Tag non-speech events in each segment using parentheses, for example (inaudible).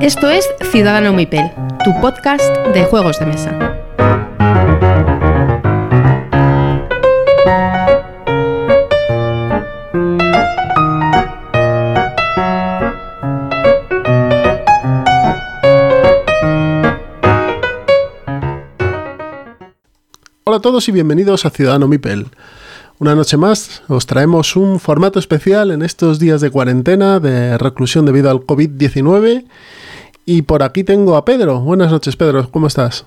Esto es Ciudadano Mipel, tu podcast de juegos de mesa. Hola a todos y bienvenidos a Ciudadano Mipel. Una noche más os traemos un formato especial en estos días de cuarentena, de reclusión debido al COVID-19. Y por aquí tengo a Pedro. Buenas noches, Pedro. ¿Cómo estás?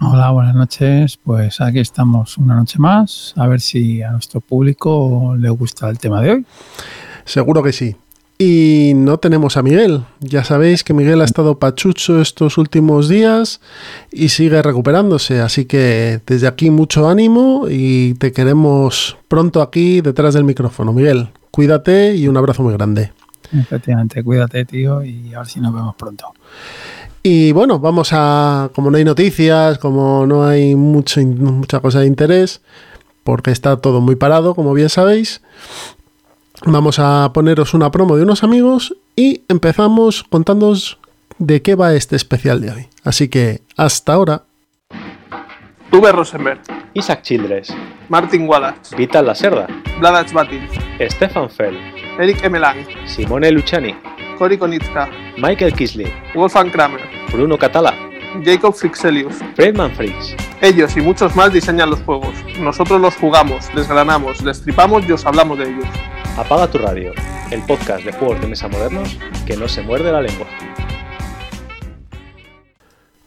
Hola, buenas noches. Pues aquí estamos una noche más. A ver si a nuestro público le gusta el tema de hoy. Seguro que sí. Y no tenemos a Miguel. Ya sabéis que Miguel ha estado pachucho estos últimos días y sigue recuperándose. Así que desde aquí mucho ánimo y te queremos pronto aquí detrás del micrófono. Miguel, cuídate y un abrazo muy grande. Efectivamente, cuídate, tío, y a ver si nos vemos pronto. Y bueno, vamos a. Como no hay noticias, como no hay mucho, mucha cosa de interés, porque está todo muy parado, como bien sabéis, Vamos a poneros una promo de unos amigos y empezamos contándoos de qué va este especial de hoy. Así que hasta ahora. Uwe Rosenberg, Isaac Childress, Martin Wallace, Vital Lacerda, Vladac Batin, Stefan Fell, Eric Emelang, Simone Luciani, Cory Konitska, Michael Kisley, Wolfgang Kramer, Bruno Catala, Jacob Frixelius. Fredman Fricks. Ellos y muchos más diseñan los juegos. Nosotros los jugamos, desgranamos, destripamos y os hablamos de ellos. Apaga tu radio, el podcast de juegos de mesa modernos que no se muerde la lengua.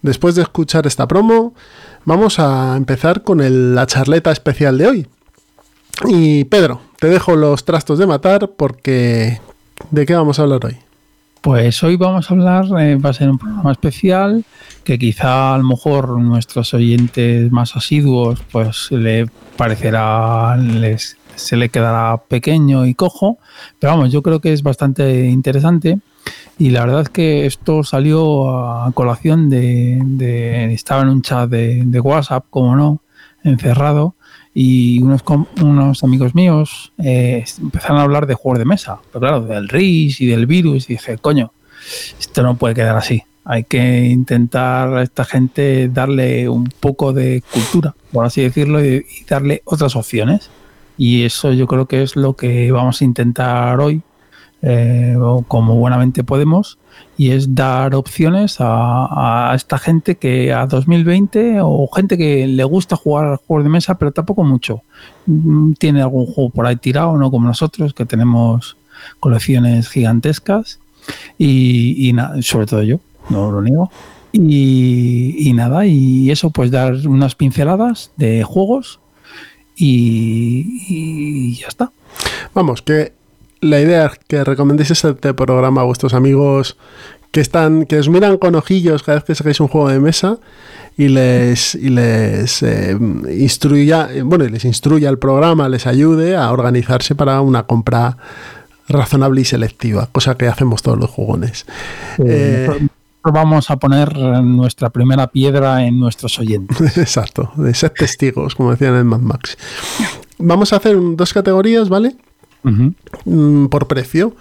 Después de escuchar esta promo, vamos a empezar con el- la charleta especial de hoy. Y Pedro, te dejo los trastos de matar porque ¿de qué vamos a hablar hoy? Pues hoy vamos a hablar, eh, va a ser un programa especial que quizá a lo mejor nuestros oyentes más asiduos pues le parecerá, les, se le quedará pequeño y cojo, pero vamos, yo creo que es bastante interesante y la verdad es que esto salió a colación de, de- estaba en un chat de, de WhatsApp, como no, encerrado y unos, unos amigos míos eh, empezaron a hablar de juegos de mesa, pero claro, del RIS y del virus, y dije, coño, esto no puede quedar así. Hay que intentar a esta gente darle un poco de cultura, por así decirlo, y, darle otras opciones. Y eso yo creo que es lo que vamos a intentar hoy, eh, como buenamente podemos, y es dar opciones a, esta gente que a 2020 o gente que le gusta jugar juegos de mesa, pero tampoco mucho. Mm, Tiene algún juego por ahí tirado, no como nosotros, que tenemos colecciones gigantescas y, sobre todo yo, no lo niego. Y, nada, y eso, pues dar unas pinceladas de juegos y ya está. Vamos, que la idea es que recomendéis este programa a vuestros amigos que están, que os miran con ojillos cada vez que sacáis un juego de mesa y les, y les eh, instruya, eh, bueno, y les instruya el programa, les ayude a organizarse para una compra razonable y selectiva, cosa que hacemos todos los jugones. Eh, Vamos a poner nuestra primera piedra en nuestros oyentes. (laughs) Exacto, de ser testigos, como decían en Mad Max. Vamos a hacer dos categorías, ¿vale? Mm, por precio.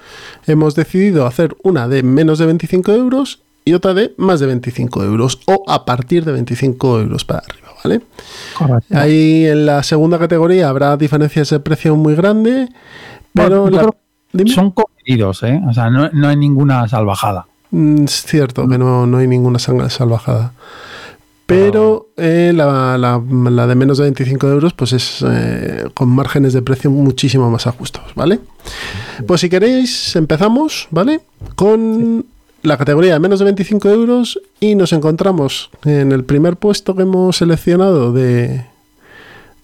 Hemos decidido hacer una de menos de 25 euros y otra de más de 25 euros o a partir de 25 euros para arriba, ¿vale? Correcto. Ahí en la segunda categoría habrá diferencias de precio muy grande, pero Bueno, la-. Son comedidos, ¿eh? O sea, no, no hay ninguna salvajada. Mm, es cierto que no, no hay ninguna salvajada. Pero eh, la, la- la de menos de 25 euros, pues es eh, con márgenes de precio muchísimo más ajustados, ¿vale? Pues si queréis, empezamos, ¿vale? Con la categoría de menos de 25 euros y nos encontramos en el primer puesto que hemos seleccionado de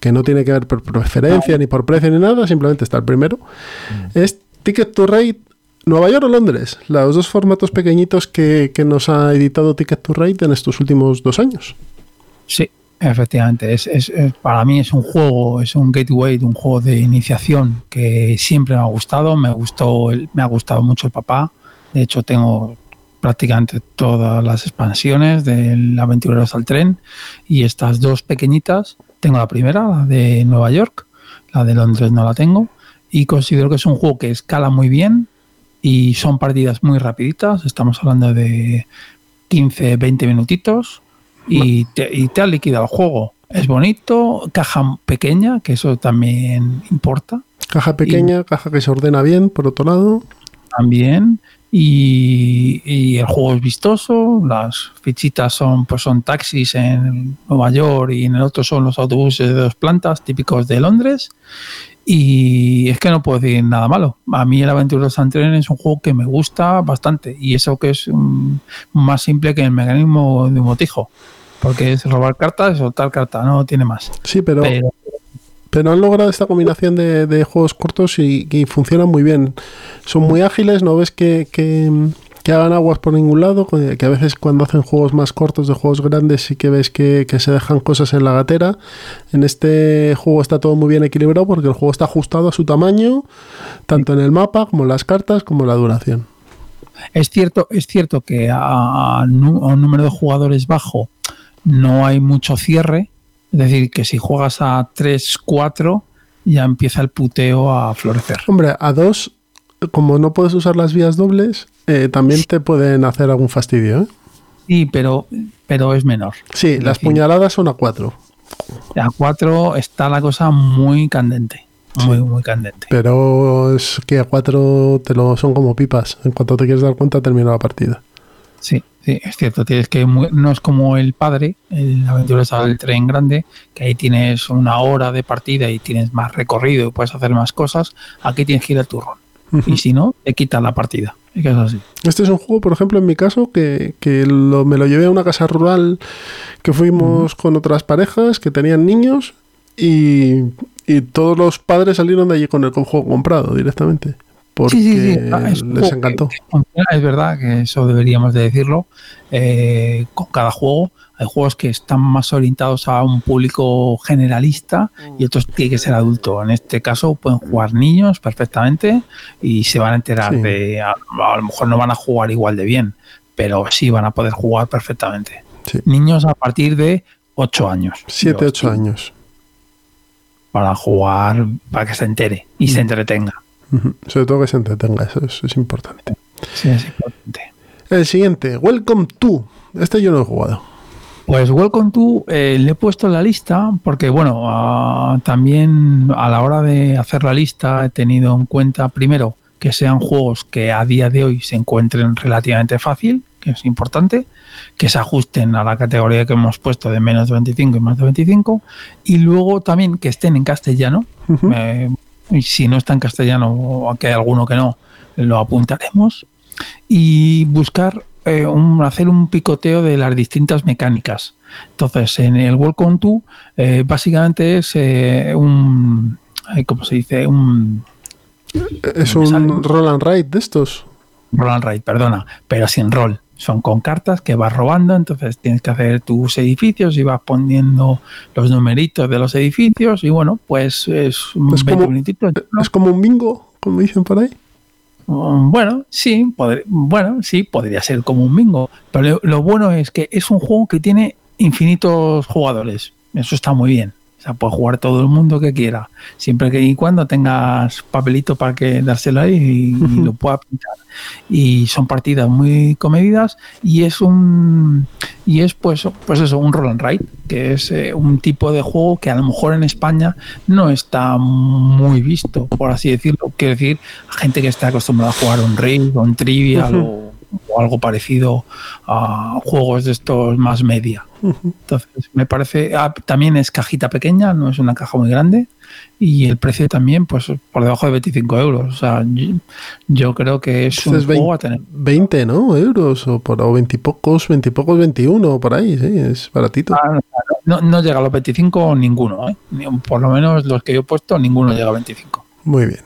que no tiene que ver por preferencia ni por precio ni nada, simplemente está el primero. Es Ticket to Ride Nueva York o Londres, los dos formatos pequeñitos que, que nos ha editado Ticket to Ride en estos últimos dos años. Sí, efectivamente. Es, es- es- para mí es un juego, es un gateway, un juego de iniciación que siempre me ha gustado. Me gustó, el- me ha gustado mucho el papá. De hecho, tengo prácticamente todas las expansiones del Aventureros al Tren y estas dos pequeñitas. Tengo la primera, la de Nueva York, la de Londres no la tengo. y considero que es un juego que escala muy bien y son partidas muy rapiditas, estamos hablando de 15, 20 minutitos y te, y te ha liquidado el juego. Es bonito, caja pequeña, que eso también importa. Caja pequeña, caja que se ordena bien, por otro lado. También. Y, y el juego es vistoso, las fichitas son, pues son taxis en Nueva York y en el otro son los autobuses de dos plantas típicos de Londres. Y es que no puedo decir nada malo. A mí el Aventureros and Train es un juego que me gusta bastante. Y eso que es mm, más simple que el mecanismo de un botijo. Porque es robar cartas y soltar cartas, no tiene más. Sí, pero, pero, Pero han logrado esta combinación de, juegos cortos y, funcionan muy bien. Son muy ágiles, no ves que, que, hagan aguas por ningún lado, que a veces cuando hacen juegos más cortos de juegos grandes sí que ves que, que se dejan cosas en la gatera. En este juego está todo muy bien equilibrado porque el juego está ajustado a su tamaño, tanto en el mapa como en las cartas como en la duración. Es cierto, es cierto que a un número de jugadores bajo no hay mucho cierre. Es decir, que si juegas a 3, 4, ya empieza el puteo a florecer. Hombre, a dos, como no puedes usar las vías dobles, eh, también te pueden hacer algún fastidio. ¿eh? Sí, pero, pero es menor. Sí, Es las decir, puñaladas son a cuatro, A 4 está la cosa muy candente. Muy, muy candente. pero es que a cuatro te lo son como pipas. En cuanto te quieres dar cuenta, termina la partida. Sí, sí, es cierto. Tienes que no es como el padre, el aventuras al tren grande, que ahí tienes una hora de partida y tienes más recorrido y puedes hacer más cosas. Aquí tienes que ir al turrón. Y si no, te quitan la partida. Es que es así. Este es un juego, por ejemplo, en mi caso, que, que lo- me lo llevé a una casa rural que fuimos con otras parejas que tenían niños y, y todos los padres salieron de allí con el juego comprado directamente. Porque Sí, sí, sí. Ah, es les encantó. es verdad que eso deberíamos de decirlo. eh, con cada juego hay juegos que están más orientados a un público generalista y otros tiene que ser adulto. En este caso pueden jugar niños perfectamente y se van a enterar de... A, a lo mejor no van a jugar igual de bien, pero sí van a poder jugar perfectamente. Niños a partir de 8 años. 7, Yo 8 estoy años. Para jugar, para que se entere y se entretenga. Sobre todo que se entretenga, eso es, es importante. Sí, es importante. El siguiente, Welcome to. Este yo no he jugado. Pues Welcome to eh, le he puesto en la lista porque, bueno, ah, también a la hora de hacer la lista he tenido en cuenta, primero, que sean juegos que a día de hoy se encuentren relativamente fácil, que es importante, que se ajusten a la categoría que hemos puesto de menos de 25 y más de 25, y luego también que estén en castellano. Eh, y si no está en castellano, o aquí hay alguno que no, lo apuntaremos. Y buscar eh, un, hacer un picoteo de las distintas mecánicas. Entonces, en el Welcome to, eh, básicamente es eh, un. ¿Cómo se dice? Un. Es sale- un roll and ride de estos. Roll and Ride, perdona, pero sin rol. Son con cartas que vas robando, entonces tienes que hacer tus edificios y vas poniendo los numeritos de los edificios y bueno, pues es un Es 20 como- minutitos, ¿no? Es como un bingo, como dicen por ahí. Mm, Bueno, sí, bueno, sí, podría ser como un bingo. Pero lo, lo bueno es que es un juego que tiene infinitos jugadores. Eso está muy bien. O sea, puede jugar todo el mundo que quiera. Siempre que y cuando tengas papelito para que dárselo ahí y, y lo pueda pintar. Y son partidas muy comedidas y es un y es pues pues eso un roll and ride que es eh, un tipo de juego que a lo mejor en España no está muy visto por así decirlo quiero decir gente que está acostumbrada a jugar un raid un trivial o, o algo parecido a juegos de estos más media entonces me parece ah, también es cajita pequeña no es una caja muy grande y el precio también pues por debajo de 25 euros o sea yo, yo creo que es Este un juego 20, a tener 20, ¿no? Euros o por o 20 y pocos, 20 y pocos, 21 por ahí, sí, es baratito. Ah, no, no llega a los 25 ninguno, ¿eh? Por lo menos los que yo he puesto, ninguno llega a 25. Muy bien.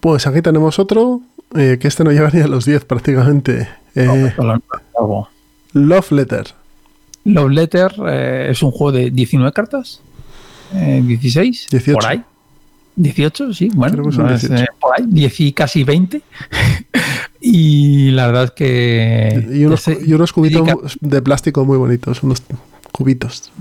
Pues aquí tenemos otro, eh, que este no llegaría a los 10 prácticamente. Eh, Solo algo. Love Letter. Love Letter eh, es un juego de 19 cartas, eh, 16, 18. por ahí. 18, sí, bueno, no es, 18. eh, por ahí, 10 y casi 20. (laughs) y la verdad es que... Y unos, y unos cubitos dedica- de plástico muy bonitos, unos cubitos.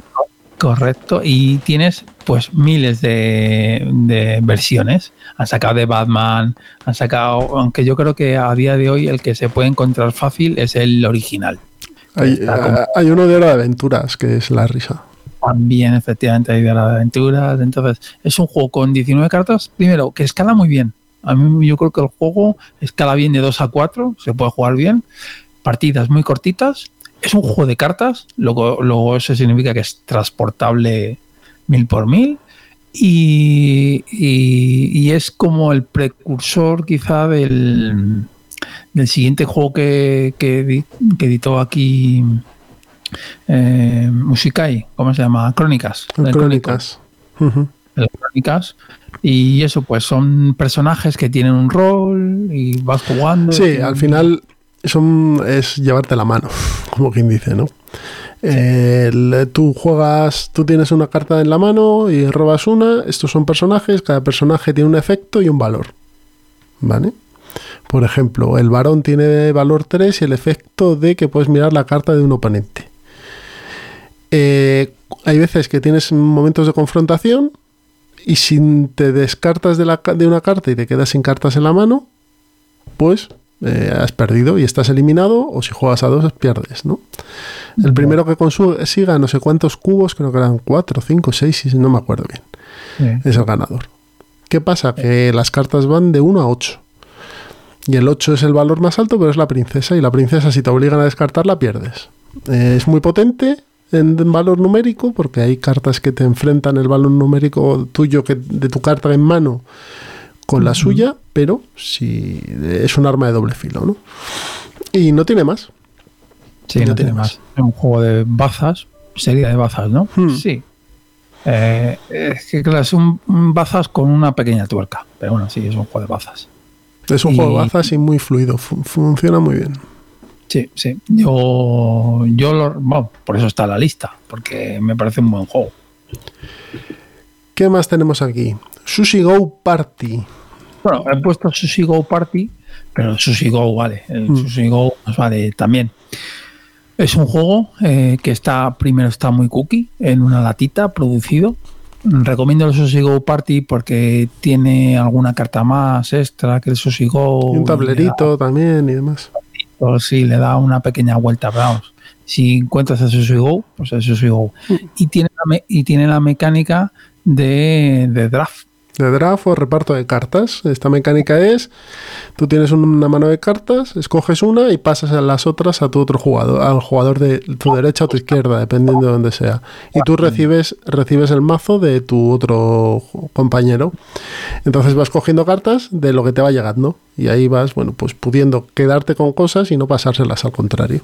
Correcto, y tienes pues miles de, de, versiones. Han sacado de Batman, han sacado, aunque yo creo que a día de hoy el que se puede encontrar fácil es el original. Hay, hay uno de hora de aventuras que es la risa. También, efectivamente, hay de hora de aventuras. Entonces, es un juego con 19 cartas, primero, que escala muy bien. A mí yo creo que el juego escala bien de 2 a 4, se puede jugar bien. Partidas muy cortitas, es un juego de cartas, luego, luego eso significa que es transportable mil por mil y, y, y es como el precursor quizá del, del siguiente juego que, que, que editó aquí eh, Musikai, ¿cómo se llama? Crónicas. Crónicas. Uh -huh. Crónicas. Y eso, pues son personajes que tienen un rol y vas jugando. Sí, al final son, es llevarte la mano, (laughs) como quien dice, ¿no? Tú juegas, tú tienes una carta en la mano y robas una. Estos son personajes, cada personaje tiene un efecto y un valor. ¿Vale? Por ejemplo, el varón tiene valor 3 y el efecto de que puedes mirar la carta de un oponente. Eh, hay veces que tienes momentos de confrontación y si te descartas de, la, de una carta y te quedas sin cartas en la mano, pues eh, has perdido y estás eliminado, o si juegas a dos, pierdes, ¿no? El primero que consiga no sé cuántos cubos, creo que eran cuatro, cinco, seis, no me acuerdo bien, sí. es el ganador. ¿Qué pasa? Que las cartas van de 1 a 8. Y el 8 es el valor más alto, pero es la princesa. Y la princesa, si te obligan a descartarla, pierdes. Eh, es muy potente en, en, valor numérico, porque hay cartas que te enfrentan el valor numérico tuyo que, de tu carta en mano con la suya, pero si es un arma de doble filo, ¿no? Y no tiene más. Sí, no, no tiene más. Es un juego de bazas, serie de bazas, ¿no? Hmm. Sí. Eh, es que claro, es un, un, bazas con una pequeña tuerca, pero bueno, sí, es un juego de bazas. Es un y, juego de bazas y muy fluido, fun funciona muy bien. Sí, sí. Yo, yo lo, bueno, por eso está la lista, porque me parece un buen juego. ¿Qué más tenemos aquí? Sushi Go Party. Bueno, he puesto Sushi Go Party, pero Sushi Go vale. El mm. Sushi Go nos vale también. Es un juego eh, que está, primero está muy cookie, en una latita, producido. Recomiendo el Sushi Go Party porque tiene alguna carta más extra que el Sushi Go. Y un tablerito da, también y demás. Sí, le da una pequeña vuelta, vamos. Si encuentras el Sushi Go, pues el Sushi Go. Mm. Y, tiene la y tiene la mecánica de, de draft de draft o reparto de cartas. Esta mecánica es, tú tienes una mano de cartas, escoges una y pasas a las otras a tu otro jugador, al jugador de tu derecha o tu izquierda, dependiendo de donde sea. Y tú recibes, recibes el mazo de tu otro compañero. Entonces vas cogiendo cartas de lo que te va llegando. Y ahí vas, bueno, pues pudiendo quedarte con cosas y no pasárselas al contrario.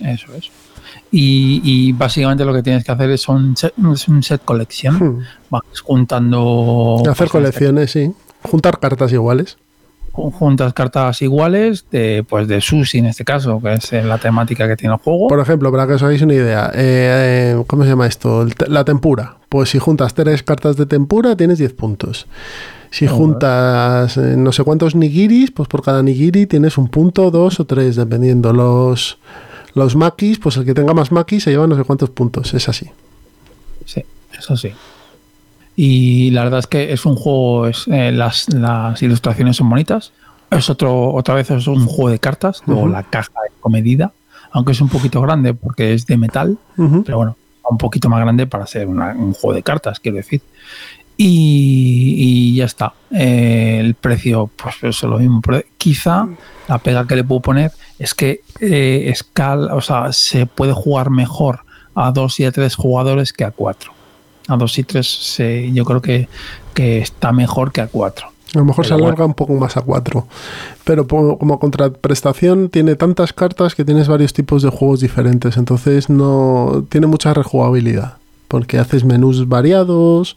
Eso es. Y, y, básicamente lo que tienes que hacer es un set, es un set colección. Hmm. Vas juntando. Hacer colecciones, sí. Juntar cartas iguales. Juntas cartas iguales de, pues de Sushi en este caso, que es la temática que tiene el juego. Por ejemplo, para que os hagáis una idea, eh, ¿cómo se llama esto? La tempura. Pues si juntas tres cartas de tempura, tienes 10 puntos. Si juntas eh, no sé cuántos nigiris, pues por cada nigiri tienes un punto, dos o tres, dependiendo. Los los maquis, pues el que tenga más maquis se lleva no sé cuántos puntos, es así. Sí, eso sí. Y la verdad es que es un juego, es, eh, las, las, ilustraciones son bonitas. Es otro, otra vez es un juego de cartas, uh -huh. luego la caja es comedida, aunque es un poquito grande porque es de metal, uh -huh. pero bueno, un poquito más grande para ser una, un juego de cartas, quiero decir. Y, y ya está. Eh, el precio, pues eso lo mismo. Quizá la pega que le puedo poner es que eh, escala, o sea, se puede jugar mejor a dos y a tres jugadores que a cuatro. A dos y tres se, yo creo que, que está mejor que a cuatro. A lo mejor pero se alarga bueno. un poco más a 4. Pero como contraprestación tiene tantas cartas que tienes varios tipos de juegos diferentes. Entonces no tiene mucha rejugabilidad. Porque haces menús variados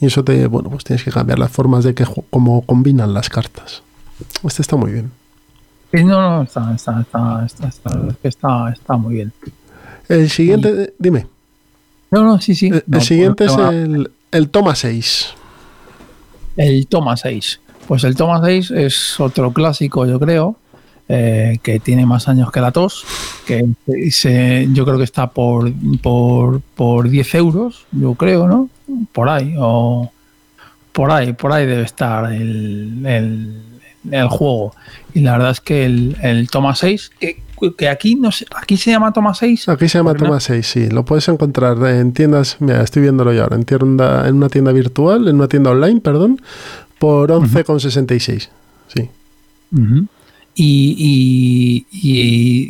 y eso te, bueno, pues tienes que cambiar las formas de que cómo combinan las cartas. Este está muy bien. Sí, no, no, está, está, está, está, está, está, está muy bien. El siguiente, dime. No, no, sí, sí. El, no, el siguiente es el, el toma 6. El toma 6. Pues el toma 6 es otro clásico, yo creo. Eh, que tiene más años que la tos, que se, yo creo que está por, por, por 10 euros, yo creo, ¿no? Por ahí, o por ahí, por ahí debe estar el, el, el juego. Y la verdad es que el, el Toma 6, que, que aquí no sé, aquí se llama Toma 6. Aquí se llama Porque no- Toma 6, sí. Lo puedes encontrar en tiendas, mira, estoy viéndolo yo ahora, en, tienda, en una tienda virtual, en una tienda online, perdón, por 11,66. Sí. Ujú. Y, y, y-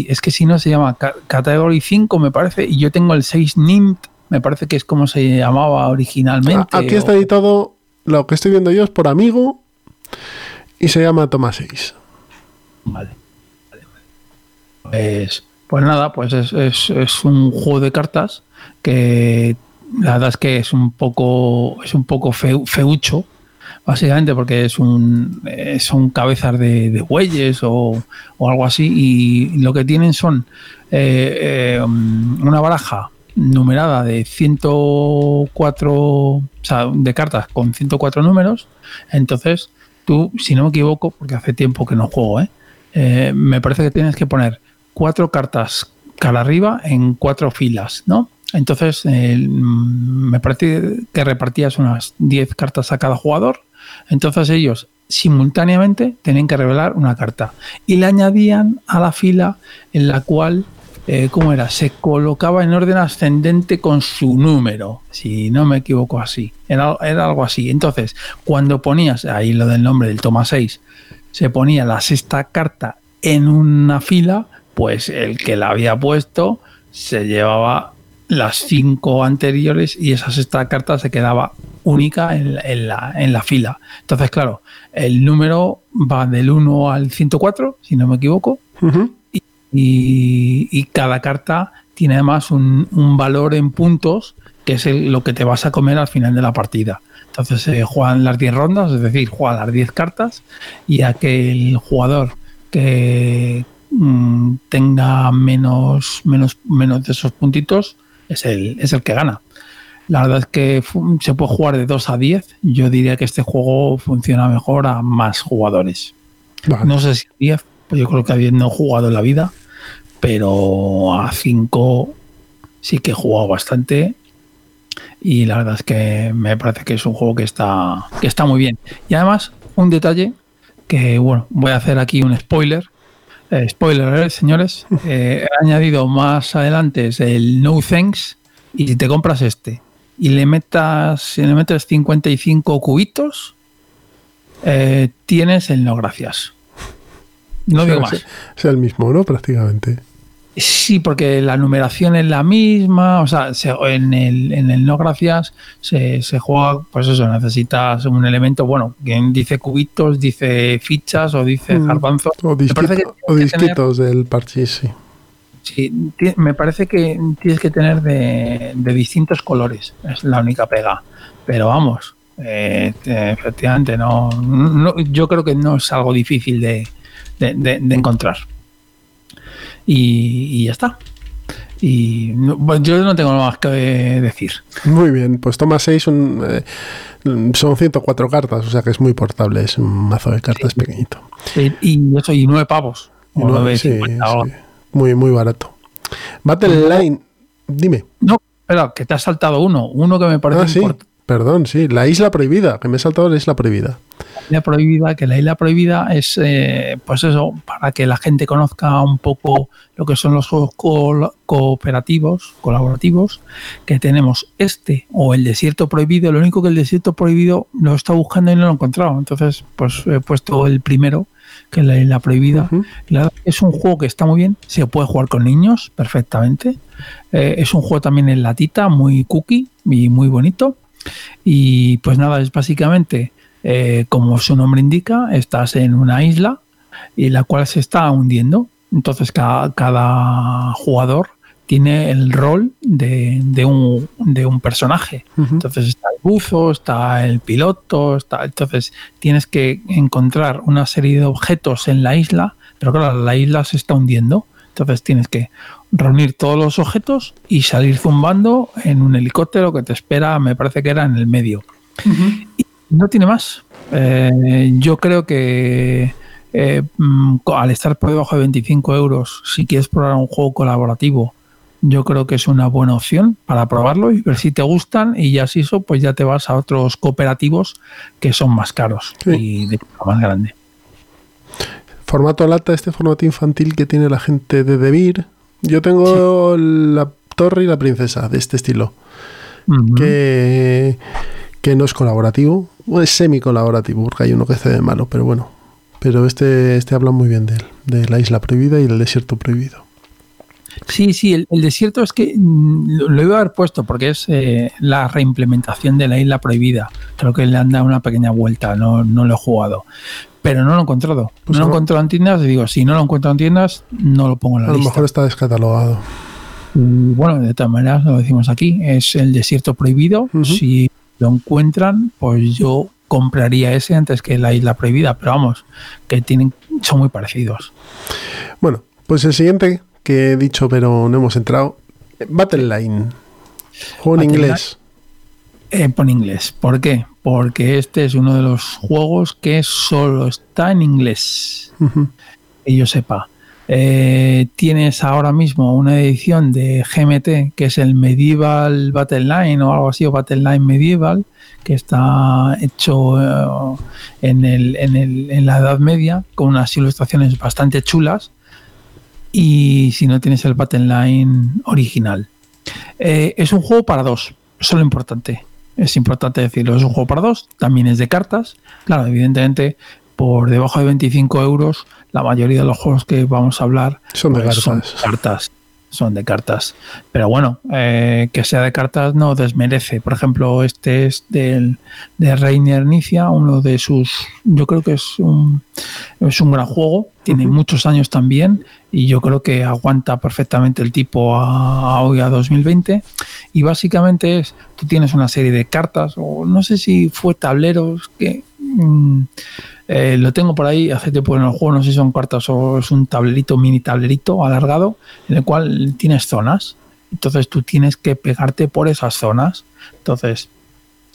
y es que si no se llama Ca- Category 5, me parece, y yo tengo el 6 NIMT, me parece que es como se llamaba originalmente. Aquí o- está editado, lo que estoy viendo yo es por amigo y se llama Toma 6. Vale. Vale, vale. Pues, pues nada, pues es, es- es un juego de cartas que la verdad es que es un poco, es un poco feu- feucho, básicamente porque es un, eh, son cabezas de, de bueyes o, o algo así y lo que tienen son eh, eh, una baraja numerada de 104 o sea, de cartas con 104 números entonces tú si no me equivoco porque hace tiempo que no juego ¿eh? Eh, me parece que tienes que poner cuatro cartas cara arriba en cuatro filas ¿no? entonces mm, me parece que repartías unas 10 cartas a cada jugador entonces ellos simultáneamente tenían que revelar una carta y le añadían a la fila en la cual, eh, ¿cómo era? Se colocaba en orden ascendente con su número, si no me equivoco así. Era, era algo así. Entonces, cuando ponías, ahí lo del nombre del toma 6, se ponía la sexta carta en una fila, pues el que la había puesto se llevaba las cinco anteriores y esa sexta carta se quedaba única en, la- en la, en la fila. Entonces, claro, el número va del 1 al 104, si no me equivoco, y, y cada carta tiene además un, un valor en puntos que es el- lo que te vas a comer al final de la partida. Entonces se juegan las 10 rondas, es decir, juegan las 10 cartas y aquel jugador que mm, tenga menos, menos, menos de esos puntitos es el, es el que gana. La verdad es que se puede jugar de 2 a 10. Yo diría que este juego funciona mejor a más jugadores. Vale. No sé si 10, pues yo creo que a 10 no he jugado en la vida, pero a 5 sí que he jugado bastante. Y la verdad es que me parece que es un juego que está, que está muy bien. Y además, un detalle que, bueno, voy a hacer aquí un spoiler. Eh, spoiler, ¿eh, señores. (laughs) Eh, he añadido más adelante el No Thanks. Y si te compras este y le metas, si le metes 55 cubitos, eh, tienes el no gracias. No digo más. Es el mismo, ¿no? Prácticamente. Sí, porque la numeración es la misma, o sea, se- en, el, en el no gracias se, se juega, pues eso, necesitas un elemento, bueno, quien dice cubitos, dice fichas o dice Mm. garbanzos. O, que disquito- o tienes que tener- disquitos del parchís, sí. Sí, me parece que tienes que tener de, de distintos colores, es la única pega. Pero vamos, eh, te- efectivamente, no, no- yo creo que no es algo difícil de- de- de encontrar. Y, y ya está. Y bueno, yo no tengo más que decir. Muy bien, pues toma 6, son 104 cartas, o sea que es muy portable, es un mazo de cartas pequeñito. Y, eso, y nueve pavos. Y o no- nueve sí, cincuenta, o- sí, muy, muy barato. Battle Line, dime. No, espera, que te has saltado uno. Uno que me parece Ah, sí, importante. Perdón, sí, la isla prohibida, que me he saltado la isla prohibida. isla prohibida, que la isla prohibida es, eh, pues eso, para que la gente conozca un poco lo que son los juegos co- cooperativos, colaborativos, que tenemos este o el desierto prohibido. Lo único que el desierto prohibido lo he estado buscando y no lo he encontrado. Entonces, pues he puesto el primero, que es la isla prohibida. La es un juego que está muy bien, se puede jugar con niños perfectamente. Eh, es un juego también en latita, muy cookie y muy bonito. Y pues nada, es básicamente, eh, como su nombre indica, estás en una isla y la cual se está hundiendo. Entonces cada, cada jugador tiene el rol de, de un, de un personaje. Entonces está el buzo, está el piloto, está, entonces tienes que encontrar una serie de objetos en la isla, pero claro, la isla se está hundiendo. Entonces tienes que reunir todos los objetos y salir zumbando en un helicóptero que te espera, me parece que era en el medio. Y no tiene más. Eh, yo creo que eh, mm, al estar por debajo de 25 euros, si quieres probar un juego colaborativo, yo creo que es una buena opción para probarlo y ver si te gustan y ya si eso, pues ya te vas a otros cooperativos que son más caros y de más grande. Formato lata, este formato infantil que tiene la gente de Debir. Yo tengo la torre y la princesa de este estilo. que, que no es colaborativo, o es semi colaborativo, porque hay uno que hace de malo, pero bueno. Pero este, este habla muy bien de él, de la isla prohibida y del desierto prohibido. Sí, sí, el, desierto es que mm, lo, iba a haber puesto porque es eh, la reimplementación de la isla prohibida. Creo que le han dado una pequeña vuelta, no, no lo he jugado. Pero no lo he encontrado. Pues no lo he encontrado en tiendas y digo, si no lo encuentro en tiendas, no lo pongo en la lista. A lo mejor está descatalogado. bueno, de todas maneras, lo decimos aquí, es el desierto prohibido. Si lo encuentran, pues yo compraría ese antes que la isla prohibida, pero vamos, que tienen, son muy parecidos. Bueno, pues el siguiente que he dicho, pero no hemos entrado. Battle Line. Juego en inglés. Eh, en inglés. ¿Por qué? Porque este es uno de los juegos que solo está en inglés. Que yo sepa. Eh, tienes ahora mismo una edición de GMT que es el Medieval Battle Line o algo así, o Battle Line Medieval, que está hecho eh, en, el, en, el, en, la Edad Media con unas ilustraciones bastante chulas y si no tienes el Battle Line original. Eh, es un juego para dos, eso es lo importante. Es importante decirlo, es un juego para dos, también es de cartas. Claro, evidentemente, por debajo de 25 euros, la mayoría de los juegos que vamos a hablar son de pues, cartas son de cartas. Pero bueno, eh, que sea de cartas no desmerece. Por ejemplo, este es del, de Reiner Nicia, uno de sus. Yo creo que es un, es un gran juego. Tiene muchos años también y yo creo que aguanta perfectamente el tipo a, hoy, a 2020. Y básicamente es: tú tienes una serie de cartas, o no sé si fue tableros, que. Mm, eh, lo tengo por ahí hace tiempo en el juego, no sé si son cartas o es un tablerito, mini tablerito alargado, en el cual tienes zonas. Entonces tú tienes que pegarte por esas zonas. Entonces,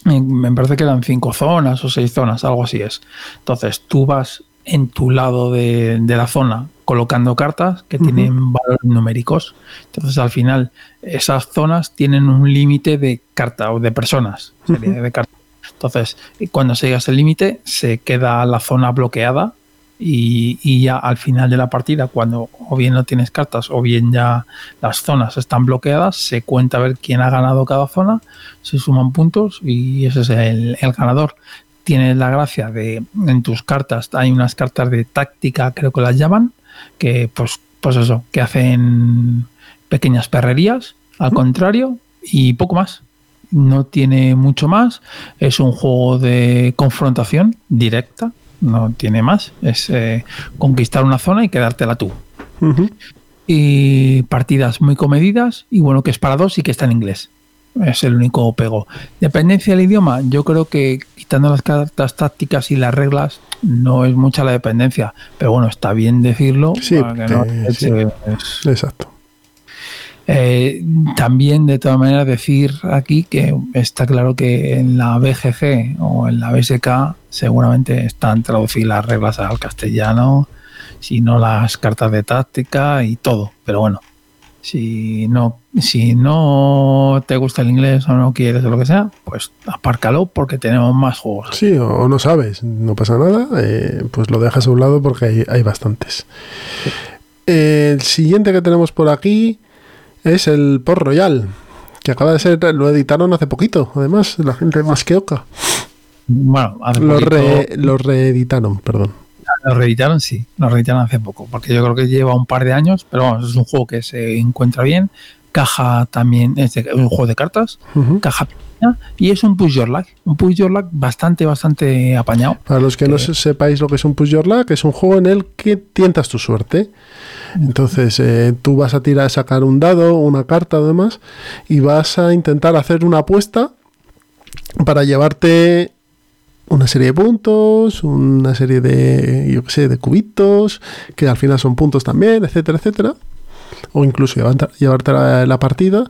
me parece que eran cinco zonas o seis zonas, algo así es. Entonces tú vas en tu lado de, la zona colocando cartas que tienen valores numéricos. Entonces al final esas zonas tienen un límite de carta o de personas, de cartas. Entonces, cuando se llega a ese límite, se queda la zona bloqueada y, ya al final de la partida, cuando o bien no tienes cartas o bien ya las zonas están bloqueadas, se cuenta a ver quién ha ganado cada zona, se suman puntos y ese es el, ganador. Tienes la gracia de en tus cartas, hay unas cartas de táctica, creo que las llaman, que pues, pues eso, que hacen pequeñas perrerías, al contrario, y poco más no tiene mucho más. Es un juego de confrontación directa, no tiene más. Es eh, conquistar una zona y quedártela tú. Y partidas muy comedidas y bueno, que es para dos y que está en inglés. Es el único pego. Dependencia del idioma, yo creo que quitando las cartas tácticas y las reglas, no es mucha la dependencia. Pero bueno, está bien decirlo. Sí, exacto. Eh, también, de todas maneras, decir aquí que está claro que en la BGC o en la BSK seguramente están traducidas las reglas al castellano, si no las cartas de táctica y todo. Pero bueno, si no, si no te gusta el inglés o no quieres o lo que sea, pues apárcalo porque tenemos más juegos. Sí, o no sabes, no pasa nada, eh, pues lo dejas a un lado porque hay, hay bastantes. El siguiente que tenemos por aquí es el Port Royal, que acaba de ser, lo editaron hace poquito, además, la gente más que oca. Bueno, lo, lo reeditaron, perdón. Lo reeditaron, sí, lo reeditaron hace poco, porque yo creo que lleva un par de años, pero vamos, es un juego que se encuentra bien. Caja también, es, un juego de cartas, caja pequeña, y es un push your luck, un push your luck bastante, bastante apañado. Para los que, no sepáis lo que es un push your luck, es un juego en el que tientas tu suerte. Entonces eh, tú vas a tirar, a sacar un dado, una carta además, y vas a intentar hacer una apuesta para llevarte una serie de puntos, una serie de, yo qué sé, de cubitos, que al final son puntos también, etcétera, etcétera. O incluso llevarte, la, partida.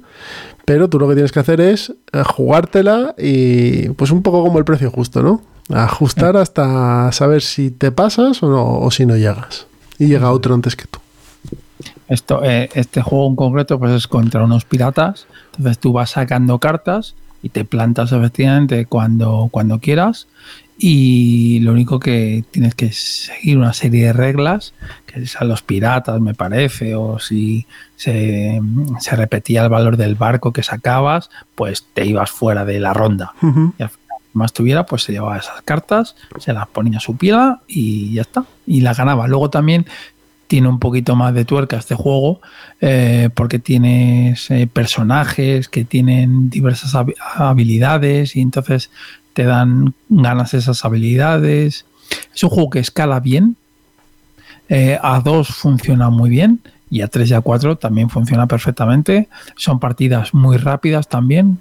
Pero tú lo que tienes que hacer es eh, jugártela y pues un poco como el precio justo, ¿no? Ajustar hasta saber si te pasas o, no, o si no llegas. Y llega otro antes que tú. Esto, eh, este juego en concreto pues es contra unos piratas. Entonces tú vas sacando cartas y te plantas efectivamente cuando, cuando quieras. Y lo único que tienes que seguir una serie de reglas, que sean los piratas, me parece, o si se, se repetía el valor del barco que sacabas, pues te ibas fuera de la ronda. Y al final, más tuviera, pues se llevaba esas cartas, se las ponía a su pila y ya está. Y la ganaba. Luego también tiene un poquito más de tuerca este juego, eh, porque tienes eh, personajes que tienen diversas habi- habilidades y entonces te dan ganas esas habilidades. Es un juego que escala bien. Eh, a 2 funciona muy bien y a 3 y a 4 también funciona perfectamente. Son partidas muy rápidas también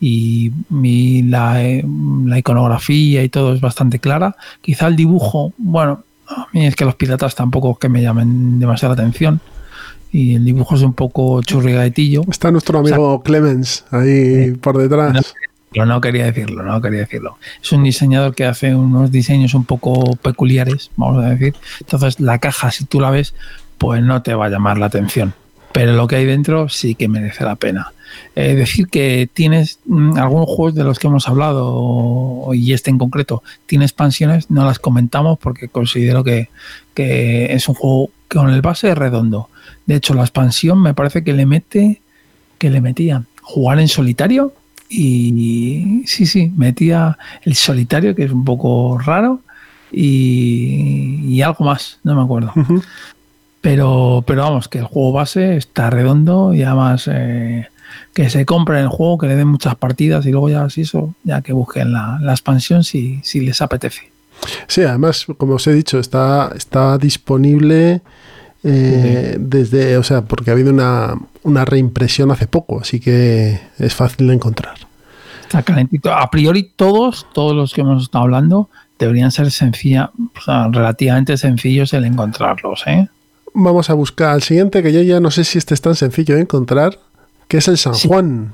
y, y la, eh, la iconografía y todo es bastante clara. Quizá el dibujo, bueno, a mí es que los piratas tampoco es que me llamen demasiado la atención y el dibujo es un poco churrigaetillo. Está nuestro amigo Clemens ahí por detrás. No. Quería decirlo, no quería decirlo. Es un diseñador que hace unos diseños un poco peculiares, vamos a decir. Entonces la caja, si tú la ves, pues no te va a llamar la atención. Pero lo que hay dentro sí que merece la pena. Eh, decir que tienes mm, algunos juegos de los que hemos hablado, y este en concreto, tiene expansiones, no las comentamos porque considero que, que es un juego con el base redondo. De hecho, la expansión me parece que le mete, que le metía jugar en solitario y sí, sí, metía el solitario, que es un poco raro, y, y algo más, no me acuerdo. Pero, pero vamos, que el juego base está redondo y además eh, que se compren el juego, que le den muchas partidas y luego ya si eso, ya que busquen la, la expansión si, si les apetece. Sí, además, como os he dicho, está, está disponible eh, desde, o sea, porque ha habido una, una reimpresión hace poco, así que es fácil de encontrar. Está calentito. A priori todos, todos los que hemos estado hablando, deberían ser sencilla, o sea, relativamente sencillos el encontrarlos, ¿eh? Vamos a buscar al siguiente, que yo ya no sé si este es tan sencillo de encontrar, que es el San Sí. Juan.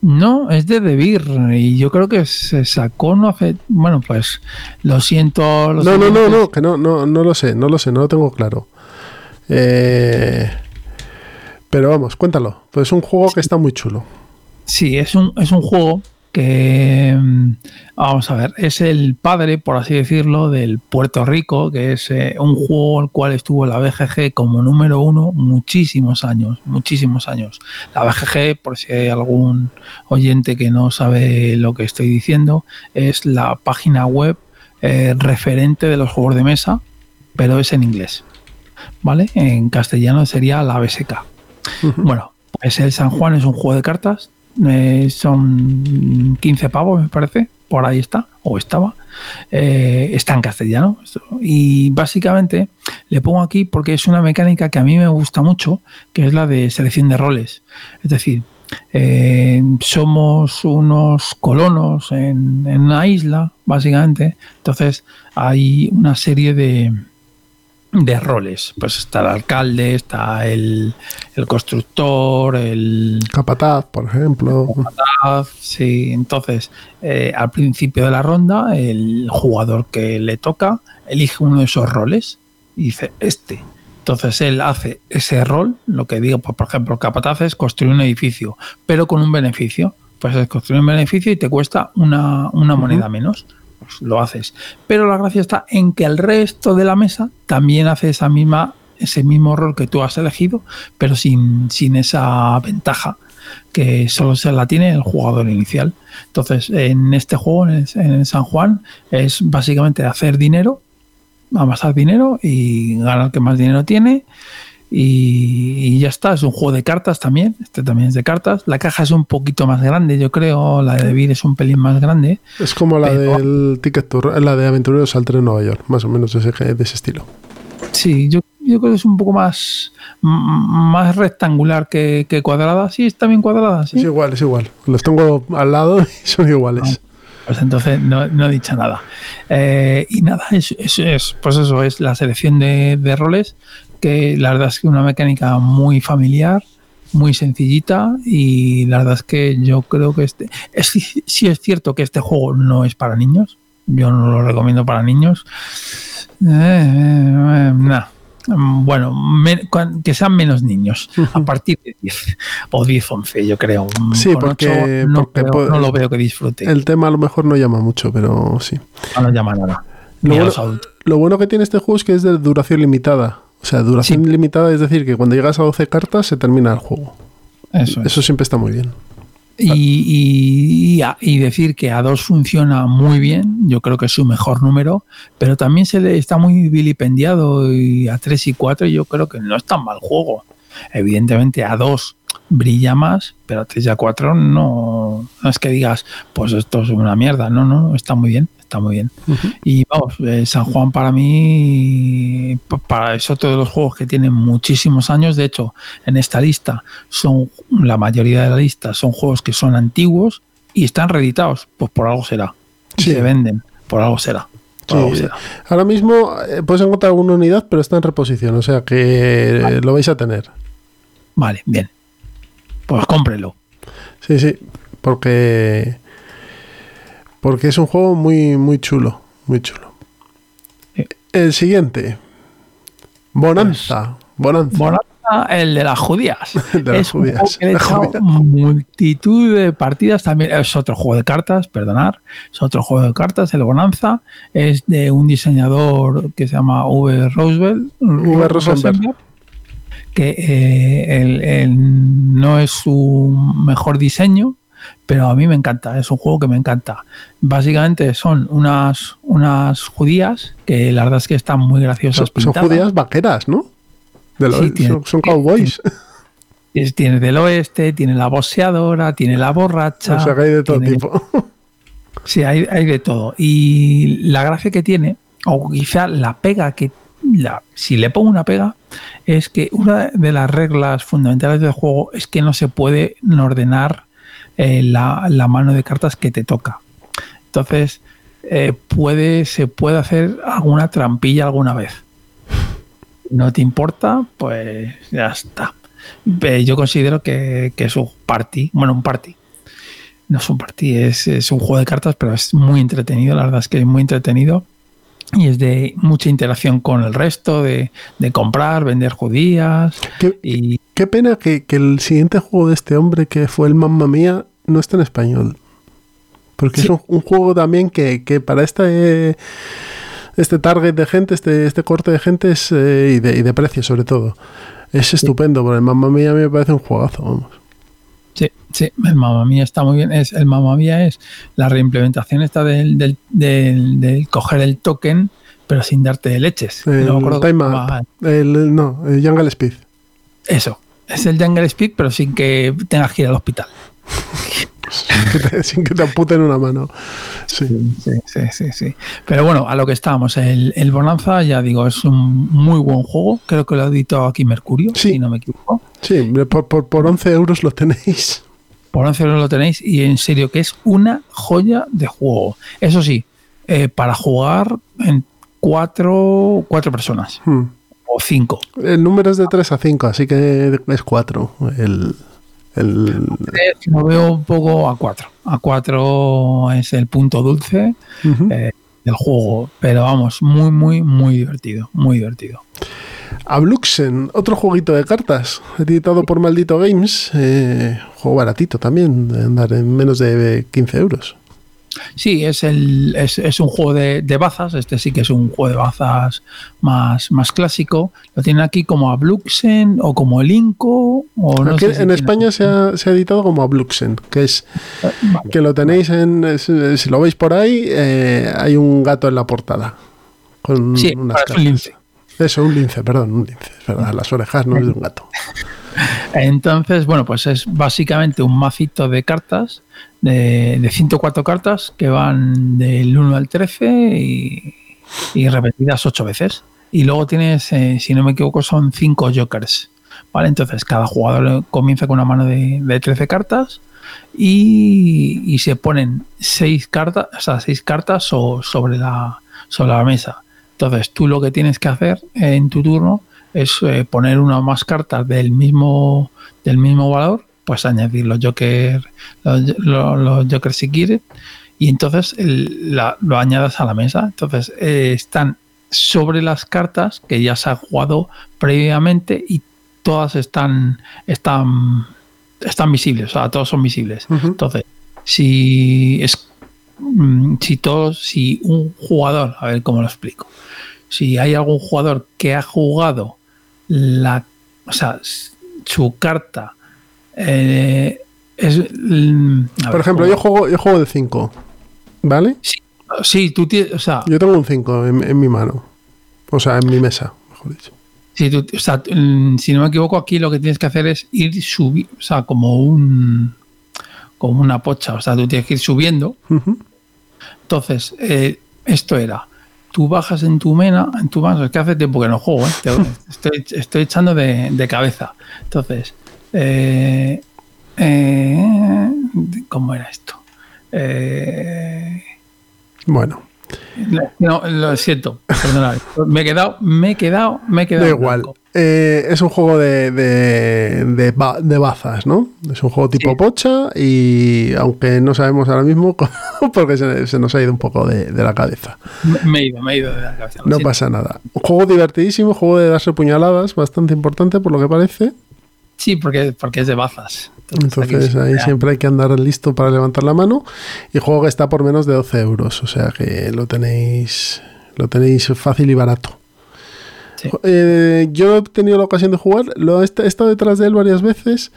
No, es de Debir y yo creo que se sacó no hace, bueno, pues lo siento. No, no, no, no, que no, no, no lo sé, no lo sé, no lo tengo claro. Eh, pero vamos, cuéntalo. Pues es un juego que está muy chulo. Sí, es un, es un juego que, mm, vamos a ver, es el padre, por así decirlo, del Puerto Rico, que es eh, un juego el cual estuvo la BGG como número uno muchísimos años, muchísimos años. La BGG, por si hay algún oyente que no sabe lo que estoy diciendo, es la página web eh, referente de los juegos de mesa, pero es en inglés. ¿Vale? En castellano sería la BSK. Bueno, pues el San Juan es un juego de cartas. eh, son 15 pavos, me parece. Por ahí está, o estaba. Eh, está en castellano. Y básicamente le pongo aquí porque es una mecánica que a mí me gusta mucho, que es la de selección de roles. Es decir, eh, somos unos colonos en, en una isla, básicamente. Entonces hay una serie de, de roles. Pues está el alcalde, está el, el constructor, el Capataz, por ejemplo. Ah, Sí, entonces eh, al principio de la ronda el jugador que le toca elige uno de esos roles y dice este. Entonces él hace ese rol, lo que digo, pues, por ejemplo, el capataz es construir un edificio, pero con un beneficio. Pues es construir un beneficio y te cuesta una, una moneda menos. Pues lo haces. Pero la gracia está en que el resto de la mesa también hace esa misma, ese mismo rol que tú has elegido, pero sin, sin esa ventaja que solo se la tiene el jugador inicial. Entonces, en este juego, en San Juan, es básicamente hacer dinero, amasar dinero y ganar que más dinero tiene. Y, y ya está, es un juego de cartas también. Este también es de cartas. La caja es un poquito más grande, yo creo. La de Vir es un pelín más grande. Es como la Pero- del Ticket Tour, la de Aventureros al Tren Nueva York, más o menos de ese, de ese estilo. Sí, yo, yo creo que es un poco más, más rectangular que, que cuadrada. Sí, está bien cuadrada. Sí. Es igual, es igual. Los tengo al lado (laughs) y son iguales. Pues entonces no, no he dicho nada. Eh, y nada, es, es, es- pues eso es la selección de, de roles, que la verdad es que una mecánica muy familiar, muy sencillita, y la verdad es que yo creo que este. Es, sí es cierto que este juego no es para niños, Yo no lo recomiendo para niños. Eh, eh, nah. Mm, Bueno, me- que sean menos niños, a partir de 10 (laughs) o 10, 11, yo creo. Mm, Sí, Con porque- no, porque creo- puede- no lo veo que disfrute. El tema a lo mejor no llama mucho, pero sí. no llama nada. Bueno, lo bueno que tiene este juego es que es de duración limitada. O sea, duración limitada es decir, que cuando llegas a 12 cartas se termina el juego. Eso es. Eso siempre está muy bien. Y, y- y a- y decir que a 2 funciona muy bien, yo creo que es su mejor número, pero también se le está muy vilipendiado y a 3 y 4 yo creo que no es tan mal juego. Evidentemente a 2 brilla más, pero a 3 y a 4 no, no es que digas, pues esto es una mierda, no, no, está muy bien, está muy bien. Y vamos, eh, San Juan para mí, pa- para es otro de los juegos que tienen muchísimos años. De hecho, en esta lista son la mayoría de la lista son juegos que son antiguos y están reeditados. Pues por algo será. Y Sí. Se venden, por algo será. Sí. Ahora mismo eh, puedes encontrar una unidad, pero está en reposición, o sea que eh, lo vais a tener. Vale, bien. Pues cómprelo. Sí, sí, porque porque es un juego muy muy chulo, muy chulo. El siguiente, Bonanza, Bonanza. Bonanza, el de las judías. (laughs) De las es un juego judías. que le he Las echado judías. multitud de partidas. También es otro juego de cartas, perdonar. Es otro juego de cartas, el Bonanza. Es de un diseñador que se llama V. Roosevelt. V. Rosenberg. Que eh, no es su mejor diseño, pero a mí me encanta. Es un juego que me encanta. Básicamente son unas, unas judías que la verdad es que están muy graciosas. Son, judías vaqueras, ¿no? De lo- Sí, tiene- son, son cowboys. Es- Tiene del oeste, tiene la boxeadora, tiene la borracha. o sea que hay de todo tiene- tipo. (laughs) Sí, hay, hay de todo. Y la gracia que tiene, o quizá la pega que. La, si le pongo una pega, es que una de las reglas fundamentales del juego es que no se puede ordenar eh, la, la mano de cartas que te toca. Entonces, eh, puede, se puede hacer alguna trampilla alguna vez. No te importa, pues ya está. Eh, Yo considero que, que es un party, bueno, un party. No es un party, es, es un juego de cartas, pero es muy entretenido, la verdad es que es muy entretenido. Y es de mucha interacción con el resto, de, de comprar, vender judías. ¿Qué, Y qué pena que, que el siguiente juego de este hombre, que fue el Mamma Mía, no está en español. Porque es un, un juego también que, que para este, este target de gente, este, este corte de gente es, eh, y, de, y de precio sobre todo, es estupendo. Porque el Mamma Mía me parece un juegazo, vamos. Sí, sí, el Mamma Mía está muy bien. Es, el Mamma Mía es la reimplementación esta del, del, del- del coger el token, pero sin darte leches. El No me Time Up. El, no, el Jungle Speed. Eso. Es el Jungle Speed, pero sin que tengas que ir al hospital. (laughs) Sin que te amputen una mano. Sí. Sí, sí, sí, sí. Pero bueno, a lo que estábamos. El, el Bonanza, ya digo, es un muy buen juego. Creo que lo ha editado aquí Mercurio, Sí. si no me equivoco. Sí, por, por, por 11 euros lo tenéis. Por 11 euros lo tenéis y en serio que es una joya de juego. Eso sí, eh, para jugar en cuatro, cuatro personas Hmm. o cinco. El número es de 3 a 5, así que es 4. El, el, Lo veo un poco a cuatro. A cuatro es el punto dulce eh, del juego. Pero vamos, muy, muy, muy divertido. Muy divertido. Abluxen, otro jueguito de cartas, editado por Maldito Games. eh, juego baratito también, de andar en menos de 15 euros. Sí, es, el, es, es un juego de, de bazas. Este sí que es un juego de bazas más, más clásico. Lo tienen aquí como Abluxen o como el Inco. O no sé si en España se ha, se ha editado como Abluxen, que es Eh, vale. que lo tenéis en. Si lo veis por ahí, eh, hay un gato en la portada. Con Sí, unas un lince. Eso, un lince, perdón, un lince. Es verdad, las orejas no es de un gato. (laughs) Entonces, bueno, pues es básicamente un macito de cartas, de, de 104 cartas que van del 1 al 13 y, repetidas 8 veces. Y luego tienes, eh, si no me equivoco, son 5 jokers. ¿Vale? Entonces, cada jugador comienza con una mano de, de 13 cartas y, y se ponen 6 cartas, o sea, 6 cartas so- sobre, la, sobre la mesa. Entonces, tú lo que tienes que hacer en tu turno es eh, poner una o más cartas del mismo, del mismo valor, pues añadir los Joker, los, los, los Joker si quieres, y entonces el- la- lo añadas a la mesa. Entonces eh, están sobre las cartas que ya se ha jugado previamente y todas están, están, están visibles, o sea, todos son visibles. Entonces, si es mm, si todos, si un jugador, a ver cómo lo explico, si hay algún jugador que ha jugado la, o sea, su carta eh, es, Por ver, ejemplo, ¿cómo? yo juego, yo juego de 5, ¿vale? sí, tú tienes, o sea, Yo tengo un 5 en, en mi mano. O sea, en mi mesa, mejor dicho. si, tú- o sea, mm, si no me equivoco, aquí lo que tienes que hacer es ir subiendo, o sea, como un como una pocha, o sea, tú tienes que ir subiendo. Entonces, eh, esto era, tú bajas en tu mena, en tu mano, es que hace tiempo que no juego, ¿eh? Te- (laughs) estoy, estoy echando de, de cabeza. Entonces, eh, eh, ¿cómo era esto? Eh, Bueno, no, lo siento, perdonad. Me he quedado, me he quedado, me he quedado. da igual. Eh, es un juego de, de, de, de bazas, ¿no? Es un juego tipo Sí. pocha y aunque no sabemos ahora mismo (laughs) porque se, se nos ha ido un poco de, la cabeza. Me- he ido, me he ido de la cabeza. No siento. pasa nada. Un juego divertidísimo, juego de darse puñaladas, bastante importante por lo que parece. Sí, porque, porque es de bazas. Entonces ahí siempre hay que andar listo para levantar la mano. Y juego que está por menos de 12 euros. O sea que lo tenéis, lo tenéis fácil y barato. Sí. Eh, yo he tenido la ocasión de jugar, lo he, he estado detrás de él varias veces,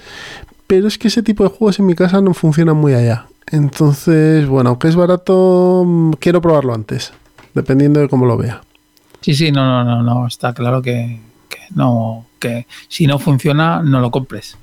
pero es que ese tipo de juegos en mi casa no funcionan muy allá. Entonces, bueno, aunque es barato, mm, quiero probarlo antes, dependiendo de cómo lo vea. Sí, sí, no, no, no, no, está claro que, que no, que si no funciona, no lo compres.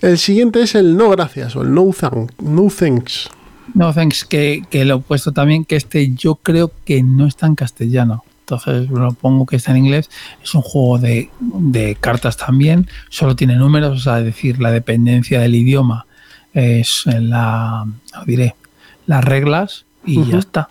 El siguiente es el no gracias o el no, thank- no thanks. No, thanks, que, que lo he puesto también, que este yo creo que no está en castellano. Entonces lo pongo que está en inglés. Es un juego de, de cartas también. Solo tiene números, o sea, es decir, la dependencia del idioma es en la, lo diré, las reglas y ya está.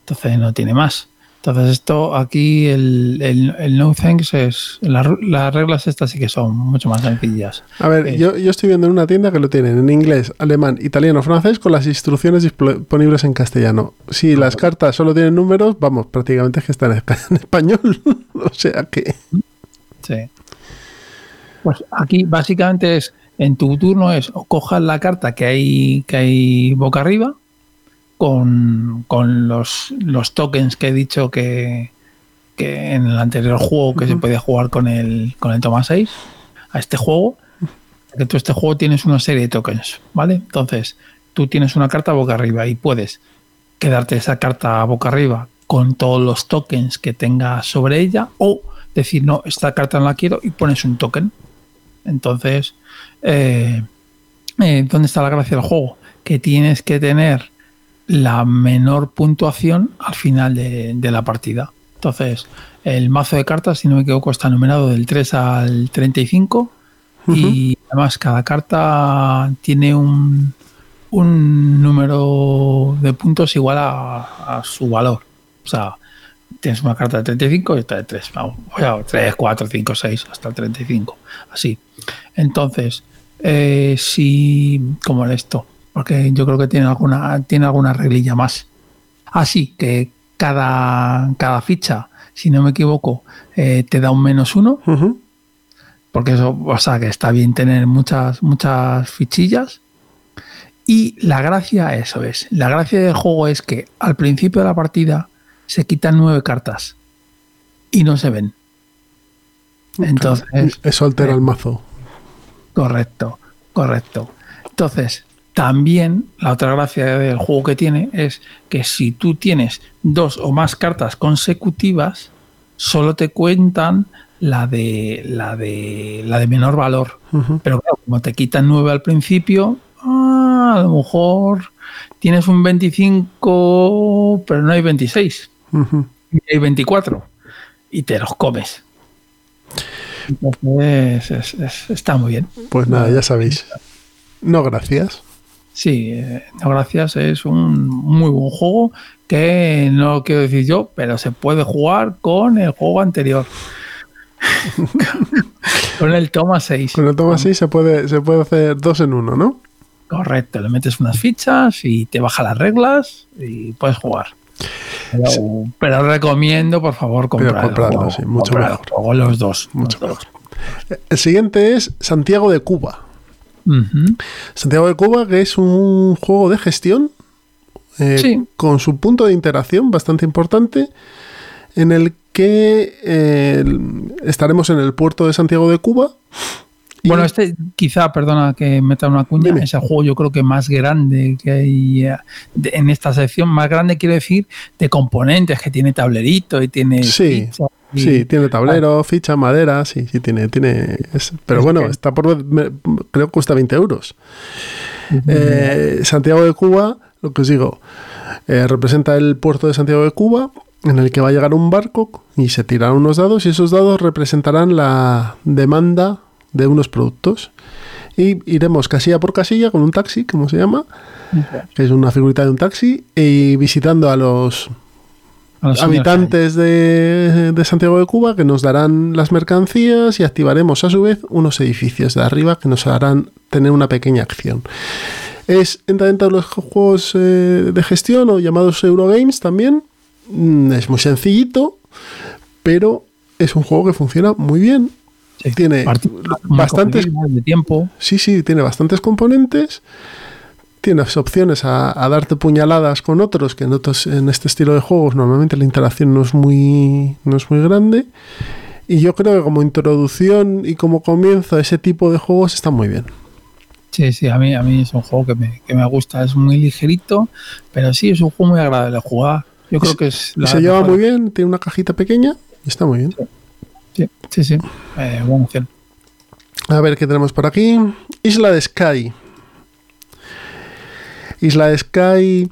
Entonces no tiene más. Entonces esto aquí, el, el- el no thanks es, las, las reglas estas sí que son mucho más sencillas. A ver, yo, yo estoy viendo en una tienda que lo tienen en inglés, alemán, italiano, francés, con las instrucciones disponibles en castellano. Si las cartas solo tienen números, vamos, prácticamente es que están en (laughs) en español. (laughs) o sea que. Sí. Pues aquí básicamente es, en tu turno es o cojas la carta que hay, que hay boca arriba con, con los, los tokens que he dicho que, que en el anterior juego que se podía jugar con el, con el toma 6 a este juego. Que tú este juego tienes una serie de tokens, ¿vale? Entonces, tú tienes una carta boca arriba y puedes quedarte esa carta boca arriba con todos los tokens que tenga sobre ella o decir, no, esta carta no la quiero y pones un token. Entonces, eh, eh, ¿dónde está la gracia del juego? Que tienes que tener la menor puntuación al final de, de la partida. Entonces, el mazo de cartas, si no me equivoco, está numerado del 3 al 35 y además cada carta tiene un, un número de puntos igual a, a su valor. O sea, tienes una carta de 35 y otra de 3. Vamos, o sea, 3, 4, 5, 6, hasta el 35. Así. Entonces, eh, si. ¿Cómo era esto? Porque yo creo que tiene alguna, tiene alguna reglilla más. Así que cada, cada ficha, si no me equivoco, eh, te da un menos uno. Porque eso, o sea, que está bien tener muchas, muchas fichillas. Y la gracia, eso es. La gracia del juego es que al principio de la partida se quitan nueve cartas y no se ven. Entonces, Eso altera el mazo. correcto, correcto. Entonces, también la otra gracia del juego que tiene es que si tú tienes dos o más cartas consecutivas, solo te cuentan la de la de la de menor valor. Pero claro, como te quitan 9 al principio, ah, a lo mejor tienes un 25, pero no hay 26, Ujú. y hay 24, y te los comes. Entonces, es- es- está muy bien. Pues nada, ya sabéis. No, gracias. Sí, eh, no gracias, es un muy buen juego que no lo quiero decir yo, pero se puede jugar con el juego anterior. (laughs) con el Toma 6. Con el toma así se puede, se puede hacer dos en uno, ¿no? Correcto, le metes unas fichas y te baja las reglas y puedes jugar. Pero, Sí. pero recomiendo, por favor, comprarlo, juego, sí, mucho comprar el mejor. juego, los dos. Mucho los dos. El siguiente es Santiago de Cuba. Santiago de Cuba, que es un juego de gestión eh, Sí. con su punto de interacción bastante importante, en el que eh, estaremos en el puerto de Santiago de Cuba. y- Bueno, este quizá, perdona que meta una cuña, Dime. es el juego yo creo que más grande que hay eh, en esta sección. Más grande quiero decir de componentes, que tiene tablerito y tiene... Sí, y- Sí, tiene tablero, ficha, madera, sí, sí, tiene, tiene. es- pero Es bueno, que- está por, creo que cuesta 20 euros. Eh, Santiago de Cuba, lo que os digo, eh, representa el puerto de Santiago de Cuba, en el que va a llegar un barco y se tirarán unos dados, y esos dados representarán la demanda de unos productos. Y iremos casilla por casilla con un taxi, como se llama, que es una figurita de un taxi, y visitando a los habitantes de, de Santiago de Cuba que nos darán las mercancías y activaremos a su vez unos edificios de arriba que nos harán tener una pequeña acción. Es entra dentro de los juegos eh, de gestión o llamados Eurogames también. Mm, Es muy sencillito, pero es un juego que funciona muy bien. Sí, Tiene bastantes de tiempo. Sí, sí, tiene bastantes componentes. Tienes opciones a, a darte puñaladas con otros, que en, otros, en este estilo de juegos normalmente la interacción no es, muy, no es muy grande. Y yo creo que como introducción y como comienzo a ese tipo de juegos está muy bien. Sí, sí, a mí, a mí es un juego que me, que me gusta. Es muy ligerito, pero sí, es un juego muy agradable de jugar. Yo creo que es... La se lleva mejor- muy bien, tiene una cajita pequeña y está muy bien. Sí, sí, sí. Eh, buena opción. A ver qué tenemos por aquí. Isla de Sky. Isla de Sky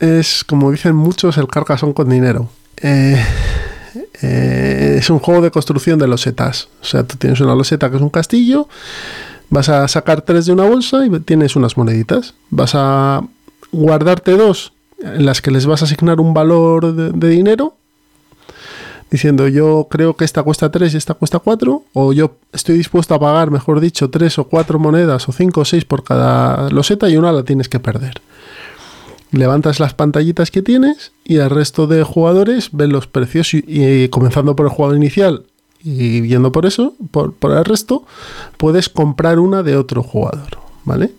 es, como dicen muchos, el carcasón con dinero. Eh, eh, es un juego de construcción de losetas. O sea, tú tienes una loseta que es un castillo, vas a sacar tres de una bolsa y tienes unas moneditas. Vas a guardarte dos en las que les vas a asignar un valor de, de dinero diciendo yo creo que esta cuesta 3 y esta cuesta 4, o yo estoy dispuesto a pagar, mejor dicho, 3 o 4 monedas o 5 o 6 por cada loseta y una la tienes que perder. Levantas las pantallitas que tienes y el resto de jugadores ven los precios y, comenzando por el jugador inicial y yendo por eso, por, por el resto, puedes comprar una de otro jugador, ¿vale?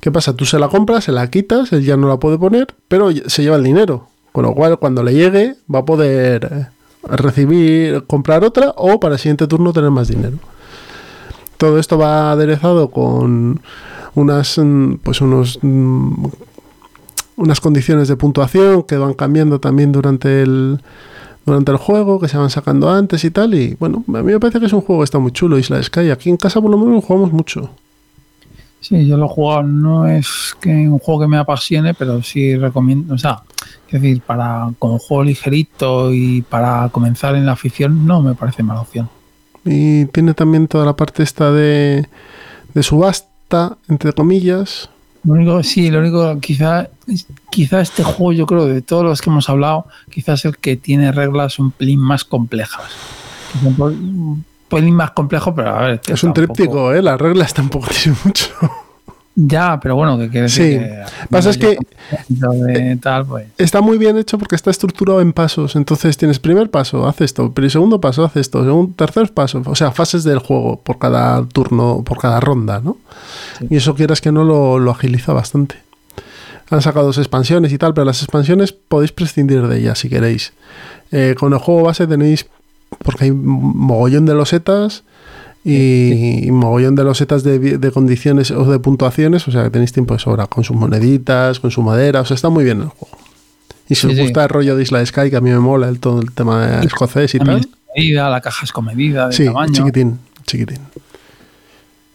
¿Qué pasa? Tú se la compras, se la quitas, él ya no la puede poner, pero se lleva el dinero. Con lo cual, cuando le llegue, va a poder eh, recibir, comprar otra o para el siguiente turno tener más dinero. Todo esto va aderezado con unas, mm, pues unos, mm, unas condiciones de puntuación que van cambiando también durante el, durante el juego, que se van sacando antes y tal. Y bueno, a mí me parece que es un juego que está muy chulo, Isla Sky. Aquí en casa por lo menos lo jugamos mucho. Sí, yo lo he jugado. No es que un juego que me apasione, pero sí recomiendo. O sea, es decir, para como juego ligerito y para comenzar en la afición, no me parece mala opción. Y tiene también toda la parte esta de, de subasta, entre comillas. Lo único, sí, lo único, quizá, quizá este juego, yo creo, de todos los que hemos hablado, quizás el que tiene reglas un pelín más complejas. Quizá Un po- un pelín más complejo, pero a ver. que Es un tampoco- tríptico, ¿eh? Las reglas tampoco (laughs) tienen mucho. Ya, pero bueno, que quiere Sí. decir que. Pasa es que- de tal, pues. Está muy bien hecho porque está estructurado en pasos. Entonces tienes primer paso, haz esto, pero segundo paso, haz esto, segundo, tercer paso. O sea, fases del juego por cada turno, por cada ronda, ¿no? Y eso quieras que no lo, lo agiliza bastante. Han sacado dos expansiones y tal, pero las expansiones podéis prescindir de ellas si queréis. Eh, con el juego base tenéis, porque hay mogollón de losetas y, y mogollón de losetas de, de condiciones o de puntuaciones, o sea que tenéis tiempo de sobra con sus moneditas, con su madera, o sea, está muy bien el juego. Y si Sí, os sí. gusta el rollo de Isla de Sky, que a mí me mola el, todo el tema escocés y tal, medida, la caja es con medida de sí, tamaño. chiquitín, chiquitín.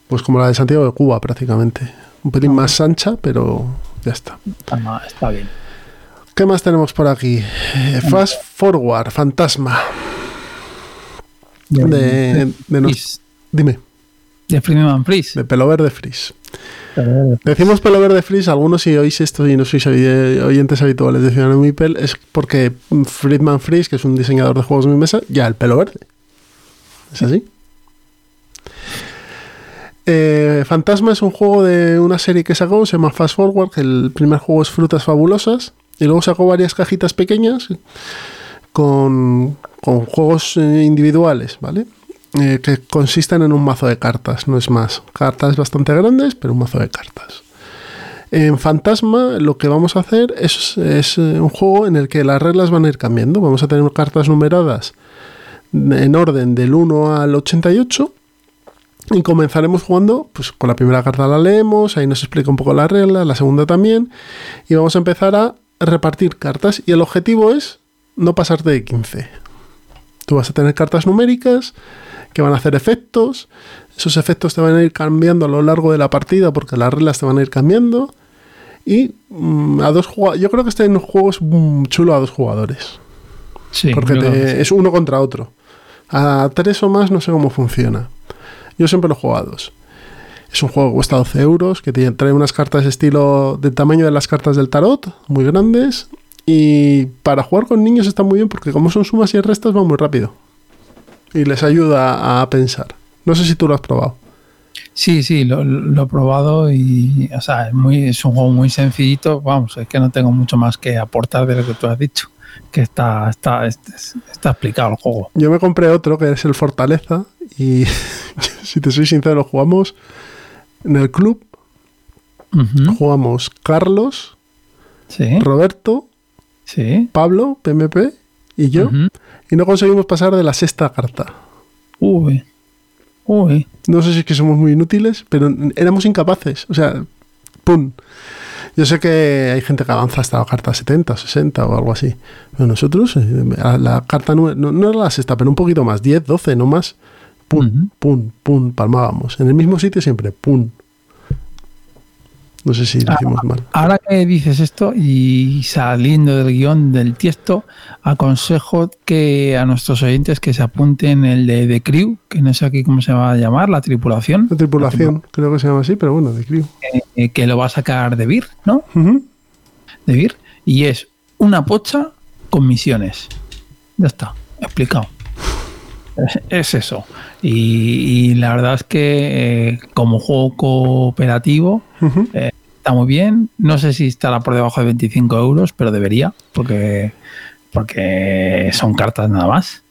Pues como la de Santiago de Cuba prácticamente. Un pelín más ancha, pero ya está. Está, está bien. ¿Qué más tenemos por aquí? Eh, Fast Forward, Fantasma. De, de nos- Freeze, dime, de Freeman Freeze. de pelo verde Freeze. Decimos pelo verde Freeze, algunos si oís esto y no sois oyentes habituales de Ciudadano Mipel, es porque Friedman Freeze, que es un diseñador de juegos de mi mesa, ya el pelo verde. ¿Es así? Eh, Fantasma es un juego de una serie que sacó, se llama Fast Forward, que el primer juego es Frutas Fabulosas, y luego sacó varias cajitas pequeñas con, con juegos eh, individuales, ¿vale? Eh, que consisten en un mazo de cartas, no es más. Cartas bastante grandes, pero un mazo de cartas. En Fantasma lo que vamos a hacer es, es, eh, un juego en el que las reglas van a ir cambiando. Vamos a tener cartas numeradas en orden del 1 al 88 y comenzaremos jugando, pues con la primera carta la leemos, ahí nos explica un poco la regla, la segunda también, y vamos a empezar a repartir cartas y el objetivo es no pasarte de 15. Tú vas a tener cartas numéricas que van a hacer efectos, esos efectos te van a ir cambiando a lo largo de la partida porque las reglas te van a ir cambiando y mm, a dos yo creo que este juego es chulo a dos jugadores. Sí, porque te- es uno contra otro. A tres o más no sé cómo funciona. Yo siempre lo he jugado a dos. Es un juego que cuesta 12 euros, que tiene- trae unas cartas estilo del tamaño de las cartas del tarot, muy grandes. Y para jugar con niños está muy bien porque como son sumas y restas va muy rápido. Y les ayuda a pensar. No sé si tú lo has probado. Sí, sí, lo, lo he probado y, o sea, es, muy, es un juego muy sencillito. Vamos, es que no tengo mucho más que aportar de lo que tú has dicho. Que está, está, está, está explicado el juego. Yo me compré otro que es el Fortaleza y (laughs) si te soy sincero jugamos en el club, jugamos Carlos, Sí, Roberto, sí. Pablo, PMP y yo y no conseguimos pasar de la sexta carta. Uy, uy. No sé si es que somos muy inútiles, pero éramos incapaces. O sea, ¡pum! Yo sé que hay gente que avanza hasta la carta 70, 60 o algo así. Pero nosotros, eh, la carta no, no era la sexta, pero un poquito más, 10, 12, no más. Pum, pum, pum, palmábamos. En el mismo sitio siempre, pum. No sé si lo hicimos mal. Ahora que dices esto y saliendo del guion del tiesto, aconsejo que a nuestros oyentes que se apunten el de The Crew, que no sé aquí cómo se va a llamar, la tripulación, La tripulación, creo que se llama así, pero bueno, de Crew. eh, que lo va a sacar de Vir, ¿no? Ujú. De Vir, y es una pocha con misiones. Ya está, explicado. Es, es eso. Y, y la verdad es que eh, como juego cooperativo Ujú. está muy bien. No sé si estará por debajo de 25 euros, pero debería, porque, porque son cartas nada más.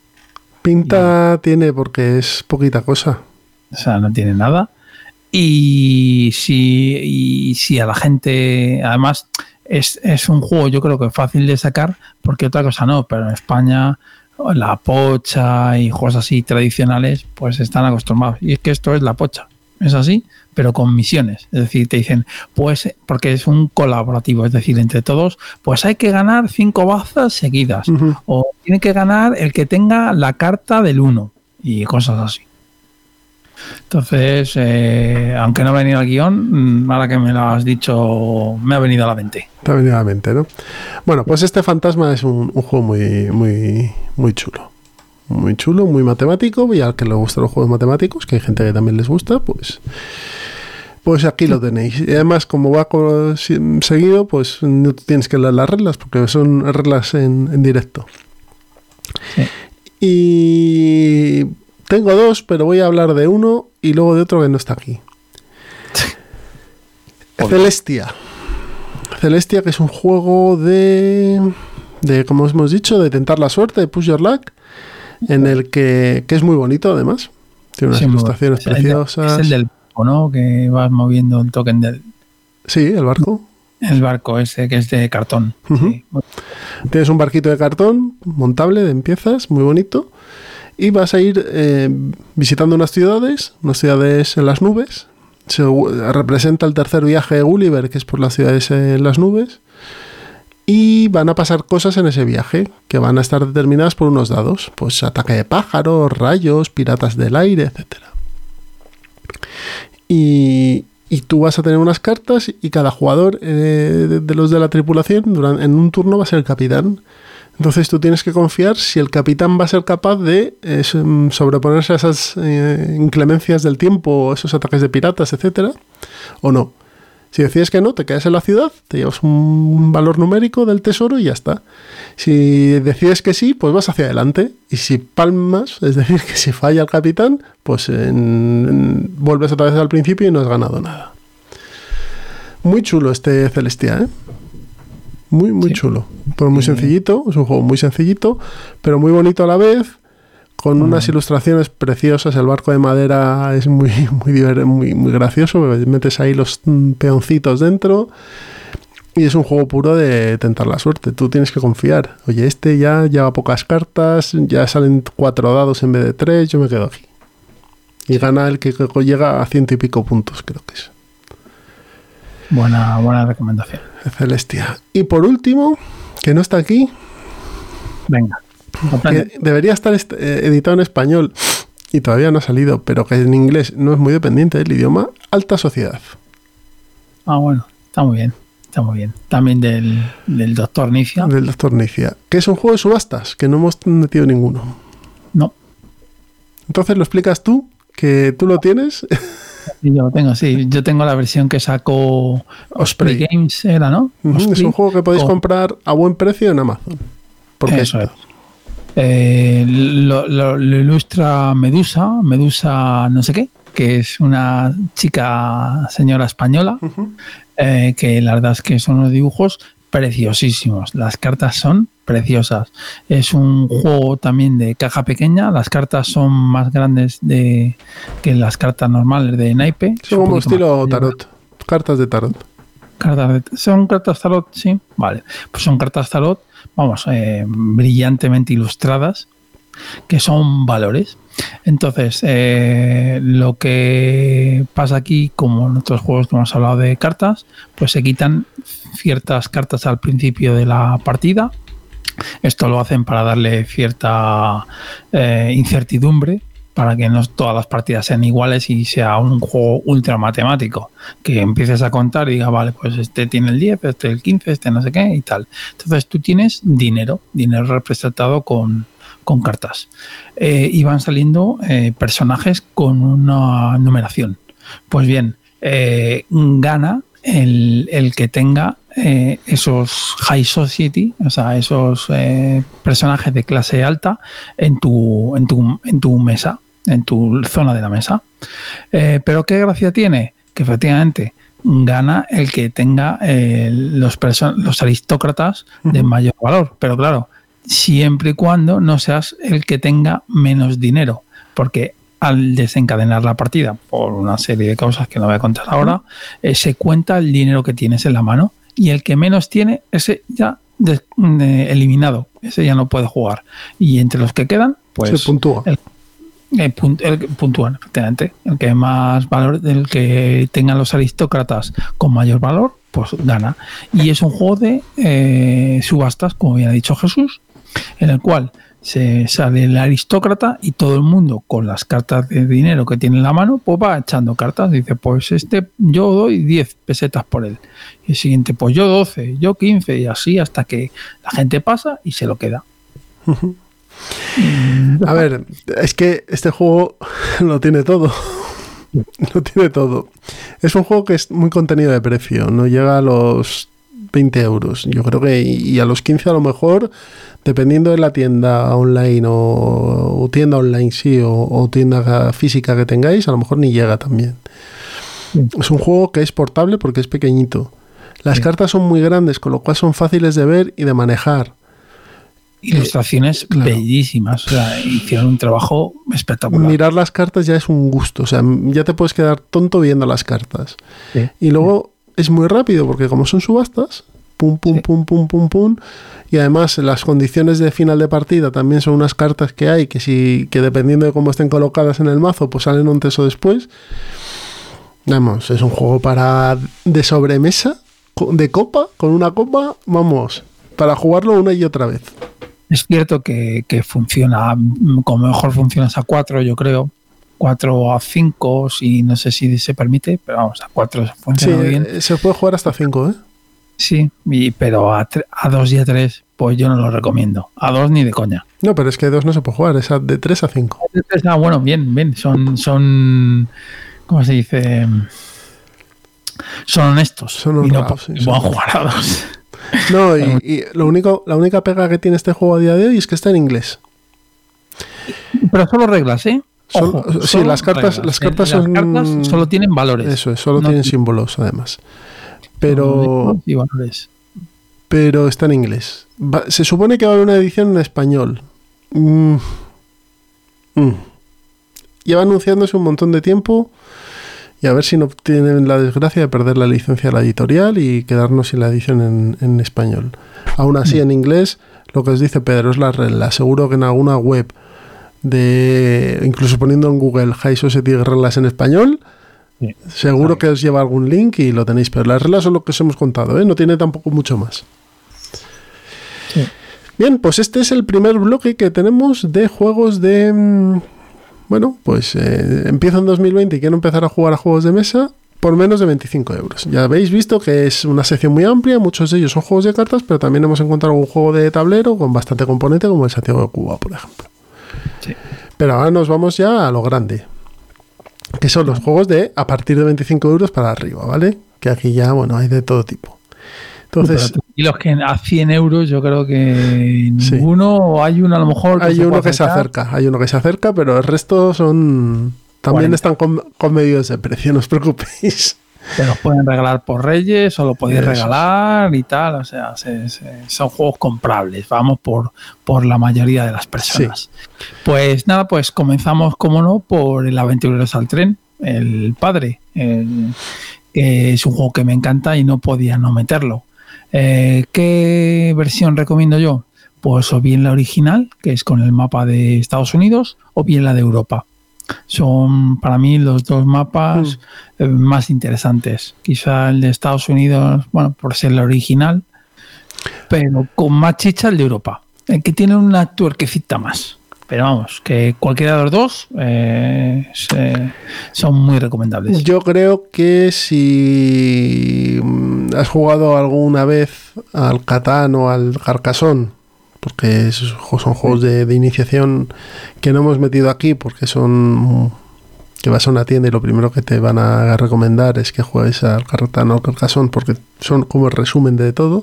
Pinta tiene porque es poquita cosa. O sea, no tiene nada. Y si, y si a la gente, además, es, es un juego yo creo que fácil de sacar, porque otra cosa no, pero en España la pocha y juegos así tradicionales, pues están acostumbrados. Y es que esto es la pocha, es así, pero con misiones. Es decir, te dicen, pues, porque es un colaborativo, es decir, entre todos, pues hay que ganar cinco bazas seguidas. O tiene que ganar el que tenga la carta del 1 y cosas así. Entonces, eh, aunque no ha venido al guion, mm, ahora que me lo has dicho, me ha venido a la mente. Te ha venido a la mente, ¿no? Bueno, pues este fantasma es un, un juego muy, muy, muy chulo. Muy chulo, muy matemático. Y al que le gustan los juegos matemáticos, que hay gente que también les gusta, pues. Pues aquí lo tenéis. Y además, como va seguido, pues no tienes que leer las reglas, porque son reglas en, en directo. Sí. Y tengo dos, pero voy a hablar de uno y luego de otro que no está aquí. (laughs) Celestia. Celestia, que es un juego de, de, como hemos dicho, de tentar la suerte, de push your luck, en el que, que es muy bonito además. Tiene unas Sí, ilustraciones. Es el de- preciosas. Es el del barco, ¿no? Que vas moviendo el token del Sí, el barco. el barco ese que es de cartón. Sí. Tienes un barquito de cartón montable de empiezas, muy bonito. Y vas a ir eh, visitando unas ciudades, unas ciudades en las nubes. Se, representa el tercer viaje de Gulliver, que es por las ciudades en las nubes. Y van a pasar cosas en ese viaje, que van a estar determinadas por unos dados. Pues ataque de pájaros, rayos, piratas del aire, etc. Y, y tú vas a tener unas cartas y cada jugador eh, de, los de la tripulación duran- en un turno va a ser el capitán. Entonces tú tienes que confiar si el capitán va a ser capaz de eh, so- sobreponerse a esas eh, inclemencias del tiempo, esos ataques de piratas, etcétera, o no. Si decides que no, te quedas en la ciudad, te llevas un valor numérico del tesoro y ya está. Si decides que sí, pues vas hacia adelante. Y si palmas, es decir, (laughs) que si falla el capitán, pues en- vuelves otra vez al principio y no has ganado nada. Muy chulo este Celestia, ¿eh? Muy, muy Sí. chulo. Pues muy sencillito, es un juego muy sencillito, pero muy bonito a la vez, con unas ilustraciones preciosas. El barco de madera es muy, (laughs) muy, muy, muy gracioso, metes ahí los mm, peoncitos dentro. Y es un juego puro de tentar la suerte. Tú tienes que confiar. Oye, este ya lleva pocas cartas, ya salen cuatro dados en vez de tres, yo me quedo aquí. Y gana el que llega a ciento y pico puntos, creo que es. Buena, buena recomendación. Celestia. Y por último, que no está aquí, Venga. que debería estar est- eh, editado en español y todavía no ha salido, pero que en inglés no es muy dependiente del idioma, Alta Sociedad. Ah, bueno, está muy bien. Está muy bien. También del, del doctor Nicia. Del Doctor Nicia, que es un juego de subastas, que no hemos metido ninguno. No, Entonces lo explicas tú, que tú lo tienes. (laughs) sí, yo lo tengo, sí. Yo tengo la versión que sacó Osprey Osprey. Games, era, ¿no? Es Osprey. un juego que podéis comprar a buen precio en Amazon. Porque Eso es. Eh, lo, lo- lo ilustra Medusa, Medusa no sé qué, que es una chica señora española, eh, que la verdad es que son unos dibujos preciosísimos. Las cartas son preciosas. Es un juego también de caja pequeña. Las cartas son más grandes de, que las cartas normales de naipe. Es como Un estilo tarot. Cartas de tarot. Cartas de- ¿Son cartas tarot? Sí, vale. Pues son cartas tarot, vamos, eh, brillantemente ilustradas, que son valores. Entonces, eh, lo que pasa aquí, como en otros juegos que hemos hablado de cartas, pues se quitan ciertas cartas al principio de la partida. Esto lo hacen para darle cierta eh, incertidumbre, para que no todas las partidas sean iguales y sea un juego ultra matemático. Que empieces a contar y diga, vale, pues este tiene el 10, este el 15, este no sé qué y tal. Entonces tú tienes dinero, dinero representado con, con cartas. Eh, y van saliendo eh, personajes con una numeración. Pues bien, gana el, el que tenga eh, esos high society, o sea, esos eh, personajes de clase alta en tu, en tu, en tu mesa, en tu zona de la mesa. Eh, pero qué gracia tiene que efectivamente gana el que tenga los aristócratas de mayor valor. Pero claro, siempre y cuando no seas el que tenga menos dinero, porque al desencadenar la partida por una serie de causas que no voy a contar ahora, eh, se cuenta el dinero que tienes en la mano y el que menos tiene, ese ya de- eliminado, ese ya no puede jugar. Y entre los que quedan, pues Se puntúa. el, el punt- el que puntúan, efectivamente. El que más valor, el que tengan los aristócratas con mayor valor, pues gana. Y es un juego de eh, subastas, como ya ha dicho Jesús, en el cual se sale el aristócrata y todo el mundo con las cartas de dinero que tiene en la mano, pues va echando cartas. Dice, pues este yo doy 10 pesetas por él. Y el siguiente, pues yo 12, yo 15 y así hasta que la gente pasa y se lo queda. (laughs) A ver, es que este juego (laughs) lo tiene todo. (laughs) Lo tiene todo. Es un juego que es muy contenido de precio, no llega a los 20 euros. Yo creo que y a los 15 a lo mejor, dependiendo de la tienda online o, o tienda online, sí, o, o tienda física que tengáis, a lo mejor ni llega también. Es un juego que es portable porque es pequeñito. Las Sí. cartas son muy grandes, con lo cual son fáciles de ver y de manejar. Ilustraciones claro. bellísimas. O sea, hicieron un trabajo espectacular. Mirar las cartas ya es un gusto, o sea, ya te puedes quedar tonto viendo las cartas. Sí. Y luego es muy rápido porque como son subastas, pum, pum, Sí. pum, pum, pum, pum, y además las condiciones de final de partida también son unas cartas que hay que si que dependiendo de cómo estén colocadas en el mazo, pues salen antes o después. Vamos, es un juego para de sobremesa, de copa, con una copa, vamos, para jugarlo una y otra vez. Es cierto que, que funciona, como mejor funciona es a 4, yo creo. 4 a 5, si no sé si se permite, pero vamos, a 4 Sí, funciona muy bien. eh, se puede jugar hasta 5, ¿eh? Sí, y- pero a, 2 y a 3, pues yo no lo recomiendo. A 2 ni de coña. No, pero es que dos no se puede jugar, es a- de 3 a 5. Ah, bueno, bien, bien. Son, son ¿cómo se dice? son honestos. Son y no honrados, sí, son puedan jugar a dos. (laughs) No, y, y lo único, la única pega que tiene este juego a día de hoy es que está en inglés. Pero solo reglas, ¿eh? Son- Ojo, sí, solo las cartas- reglas. las Eh, cartas las son- cartas solo tienen valores. Eso es, solo No tienen ti- símbolos además. Pero, Y valores. pero está en inglés. Va- se supone que va a haber una edición en español. Mm. Mm. Lleva anunciándose un montón de tiempo y a ver si no tienen la desgracia de perder la licencia de la editorial y quedarnos sin la edición en, en español. Aún así, en inglés, lo que os dice Pedro es la regla. Seguro que en alguna web de incluso poniendo en Google High Society reglas en español, Sí. seguro que os lleva algún link y lo tenéis. Pero las reglas son lo que os hemos contado, ¿eh? no tiene tampoco mucho más. Sí. Bien, pues este es el primer bloque que tenemos de juegos de... mm, Bueno, pues eh, empiezo en 2020 y quiero empezar a jugar a juegos de mesa por menos de 25 euros. Ya habéis visto que es una sección muy amplia, muchos de ellos son juegos de cartas, pero también hemos encontrado un juego de tablero con bastante componente como el Santiago de Cuba, por ejemplo. Sí. Pero ahora nos vamos ya a lo grande, que son los juegos de a partir de 25 euros para arriba, ¿vale? Que aquí ya, bueno, hay de todo tipo. Entonces, y los que a 100 euros yo creo que Sí. ninguno, o hay uno a lo mejor hay se uno que se acerca, hay uno que se acerca, pero el resto son... También 40. están con, con medios de precio, no os preocupéis. Que los pueden regalar por Reyes o lo podéis regalar y tal. O sea, se- se- son juegos comprables, vamos, por, por la mayoría de las personas. Pues nada, pues comenzamos, como no, por el Aventureros al Tren, el padre. el- que es un juego que me encanta y no podía no meterlo. Eh, ¿Qué versión recomiendo yo? Pues o bien la original, que es con el mapa de Estados Unidos, o bien la de Europa. Son para mí los dos mapas eh, más interesantes. Quizá el de Estados Unidos, bueno, por ser el original, pero con más chicha el de Europa, el que tiene una tuerquecita más. Pero vamos, que cualquiera de los dos eh, se- son muy recomendables. Yo creo que si mm, has jugado alguna vez al Catán o al Carcassonne, porque son juegos de, de iniciación que no hemos metido aquí porque son que vas a una tienda y lo primero que te van a recomendar es que juegues al Catán o al Carcassonne porque son como el resumen de todo.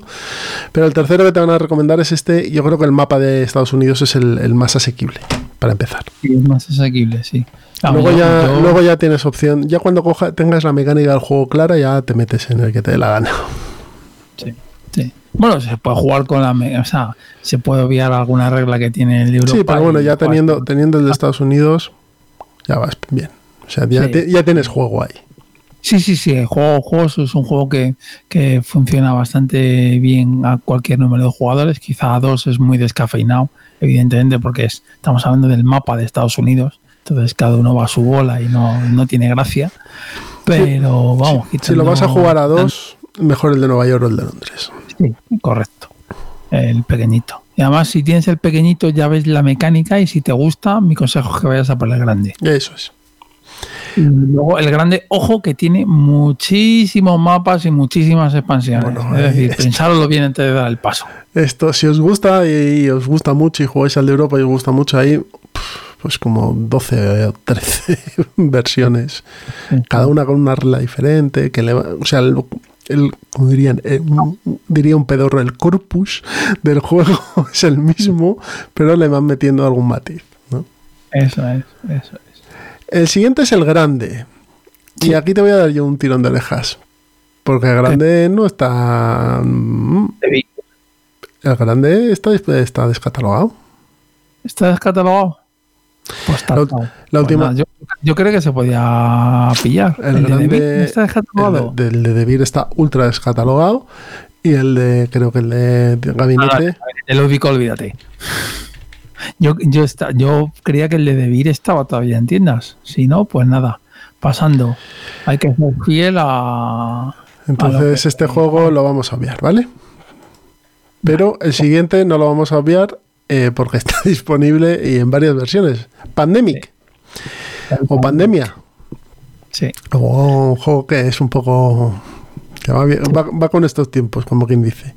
Pero el tercero que te van a recomendar es este. Yo creo que el mapa de Estados Unidos es el, el más asequible para empezar. Sí, es más asequible, sí. Vamos, luego, ya, yo- luego ya tienes opción. Ya cuando coja- tengas la mecánica del juego clara, ya te metes en el que te dé la gana. Sí. Bueno, se puede jugar con la. O sea, se puede obviar alguna regla que tiene el Europa. Sí, pero bueno, ya teniendo, teniendo el de Estados Unidos, ya vas bien. O sea, ya, Sí. te- ya tienes juego ahí. Sí, sí, sí. El juego, juegos es un juego que, que funciona bastante bien a cualquier número de jugadores. Quizá a dos es muy descafeinado, evidentemente, porque es- estamos hablando del mapa de Estados Unidos. Entonces cada uno va a su bola y no, no tiene gracia. Pero vamos, Si lo vas a jugar a dos, mejor el de Nueva York o el de Londres. Sí, correcto. El pequeñito. Y además, si tienes el pequeñito, ya ves la mecánica y si te gusta, mi consejo es que vayas a por el grande. Eso es. Y luego el grande, ojo, que tiene muchísimos mapas y muchísimas expansiones. Bueno, es decir, eh, (laughs) pensarlo bien antes de dar el paso. Esto, si os gusta y, y os gusta mucho y jugáis al de Europa y os gusta mucho ahí, pues como 12 o 13 (laughs) versiones, cada una con una regla diferente, que le va- o sea, el, como dirían, eh, diría un pedorro, el corpus del juego (laughs) es el mismo, pero le van metiendo algún matiz. ¿no? Eso es, eso es. El siguiente es el grande. Y aquí te voy a dar yo un tirón de orejas. Porque el grande no está. mm, El grande está, está descatalogado. ¿Está descatalogado? Pues está La, la Pues última. nada, yo, yo creo que se podía pillar. El, El, de. David está descatalogado. el de, del de Debir está ultra descatalogado. Y el de. Creo que el de, Gabinete. El ubico, olvídate. Yo, yo, está, yo creía que el de Debir estaba todavía en tiendas. Si no, pues nada. Pasando. Hay que ser fiel a. Entonces, que- este juego lo vamos a obviar, ¿vale? Pero el siguiente no lo vamos a obviar eh, porque está (laughs) disponible y en varias versiones. Pandemic o Pandemia. Sí. O un juego que es un poco. que va, bien- va- va con estos tiempos, como quien dice.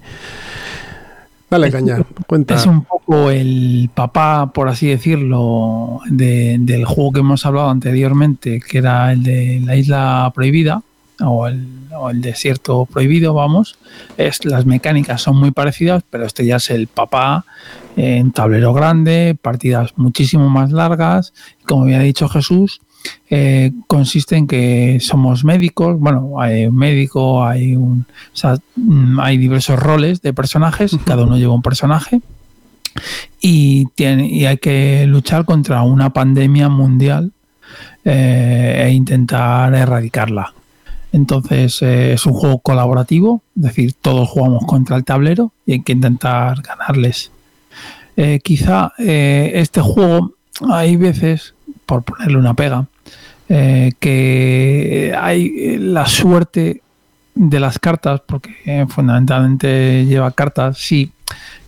Dale, Es- caña, cuenta. Es un poco el papá, por así decirlo, de- del juego que hemos hablado anteriormente, que era el de la isla prohibida, o el, o el desierto prohibido, vamos, es las mecánicas son muy parecidas, pero este ya es el papá en tablero grande, partidas muchísimo más largas, como había dicho Jesús, eh, consiste en que somos médicos, bueno, hay un médico, hay un, o sea, mm, hay diversos roles de personajes, cada uno lleva un personaje y, tiene, y hay que luchar contra una pandemia mundial eh, e intentar erradicarla. Entonces eh, es un juego colaborativo, es decir, todos jugamos contra el tablero y hay que intentar ganarles. Eh, quizá este juego hay veces, por ponerle una pega, que hay la suerte de las cartas, porque fundamentalmente lleva cartas, sí,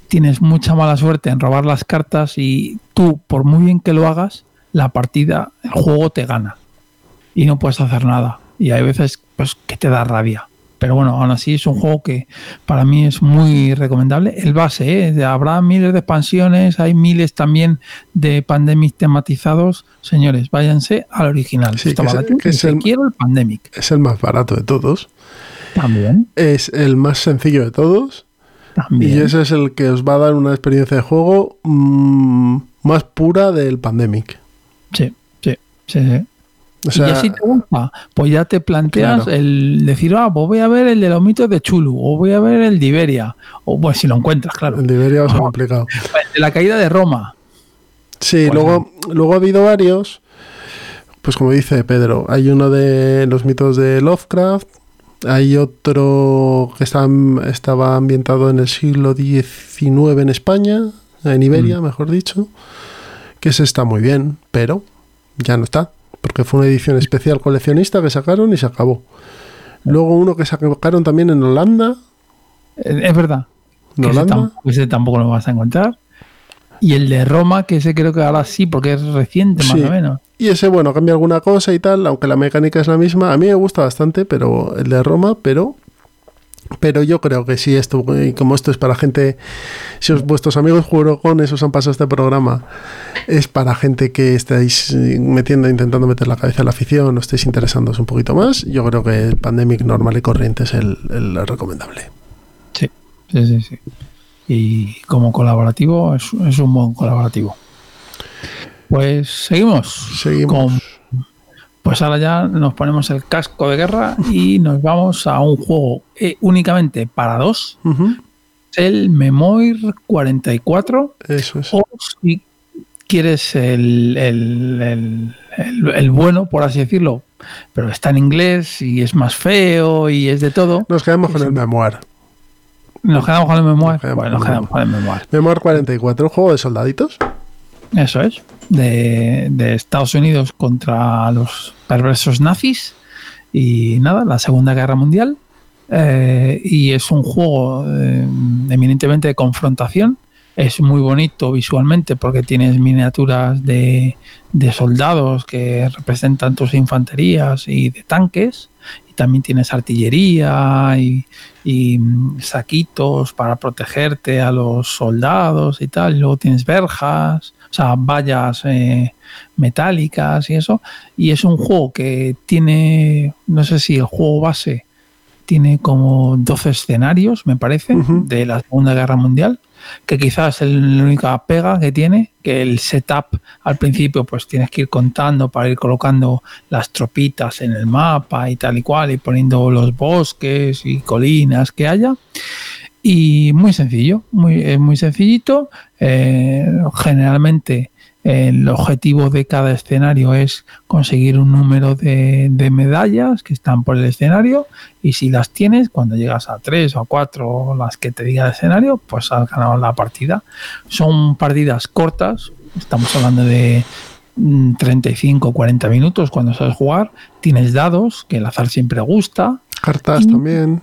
tienes mucha mala suerte en robar las cartas y tú, por muy bien que lo hagas, la partida, el juego te gana y no puedes hacer nada. Y hay veces pues, que te da rabia. Pero bueno, aún así es un juego que para mí es muy recomendable. El base, ¿eh? habrá miles de expansiones, hay miles también de Pandemic tematizados. Señores, váyanse al original. Sí, que es, el, quiero el Pandemic. Es el más barato de todos. También. Es el más sencillo de todos. También. Y ese es el que os va a dar una experiencia de juego mm, más pura del Pandemic. Sí, sí, sí, sí. Y si te gusta, pues ya te planteas el decir, ah, pues voy a ver el de los mitos de Chulu, o voy a ver el de Iberia, o pues si lo encuentras, claro. El de Iberia es complicado. El de la caída de Roma. Sí, pues luego, luego ha habido varios, pues como dice Pedro, hay uno de los mitos de Lovecraft, hay otro que está, estaba ambientado en el siglo XIX en España, en Iberia, mm. mejor dicho que ese está muy bien, pero ya no está, porque fue una edición especial coleccionista que sacaron y se acabó. Luego uno que sacaron también en Holanda. Eh, es verdad. ¿En Holanda? Ese, tampoco lo vas a encontrar. Y el de Roma, que ese creo que ahora sí, porque es reciente más o menos. Y ese, bueno, cambia alguna cosa y tal, aunque la mecánica es la misma. A mí me gusta bastante, pero el de Roma, pero pero yo creo que si esto, como esto es para gente, si os, vuestros amigos jugones os han pasado este programa, es para gente que estáis metiendo, intentando meter la cabeza en la afición, o estéis interesándoos un poquito más, yo creo que el Pandemic normal y corriente es el, recomendable. Sí, sí, sí, sí. Y como colaborativo, es, es un buen colaborativo. Pues seguimos. Seguimos. Pues ahora ya nos ponemos el casco de guerra y nos vamos a un juego eh, únicamente para dos. El Memoir 44. Eso es. O si quieres el, el, bueno, por así decirlo, pero está en inglés y es más feo y es de todo. Nos quedamos con el Memoir. Nos quedamos con el Memoir. bueno, nos quedamos con el Memoir. Memoir 44, un juego de soldaditos. Eso es, de, Estados Unidos contra los perversos nazis y nada, la Segunda Guerra Mundial. Eh, y es un juego eh, eminentemente de confrontación. Es muy bonito visualmente porque tienes miniaturas de, soldados que representan tus infanterías y de tanques y también tienes artillería y, y, mm, saquitos para protegerte a los soldados y tal. Y luego tienes verjas o sea, vallas eh, metálicas y eso. Y es un juego que tiene, no sé si el juego base tiene como 12 escenarios, me parece, de la Segunda Guerra Mundial, que quizás es la única pega que tiene, que el setup al principio pues tienes que ir contando para ir colocando las tropitas en el mapa y tal y cual, y poniendo los bosques y colinas que haya. Y muy sencillo, muy, muy sencillito. Eh, generalmente el objetivo de cada escenario es conseguir un número de, medallas que están por el escenario y si las tienes, cuando llegas a tres o a cuatro las que te diga el escenario, pues has ganado la partida. Son partidas cortas, estamos hablando de 35 o 40 minutos cuando sabes jugar. Tienes dados, que el azar siempre gusta. Cartas también.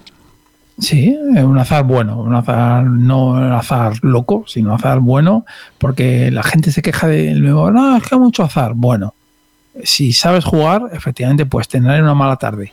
Sí, un azar bueno, un azar no un azar loco, sino azar bueno, porque la gente se queja del nuevo, no, es que mucho azar. Bueno, si sabes jugar, efectivamente puedes tener una mala tarde,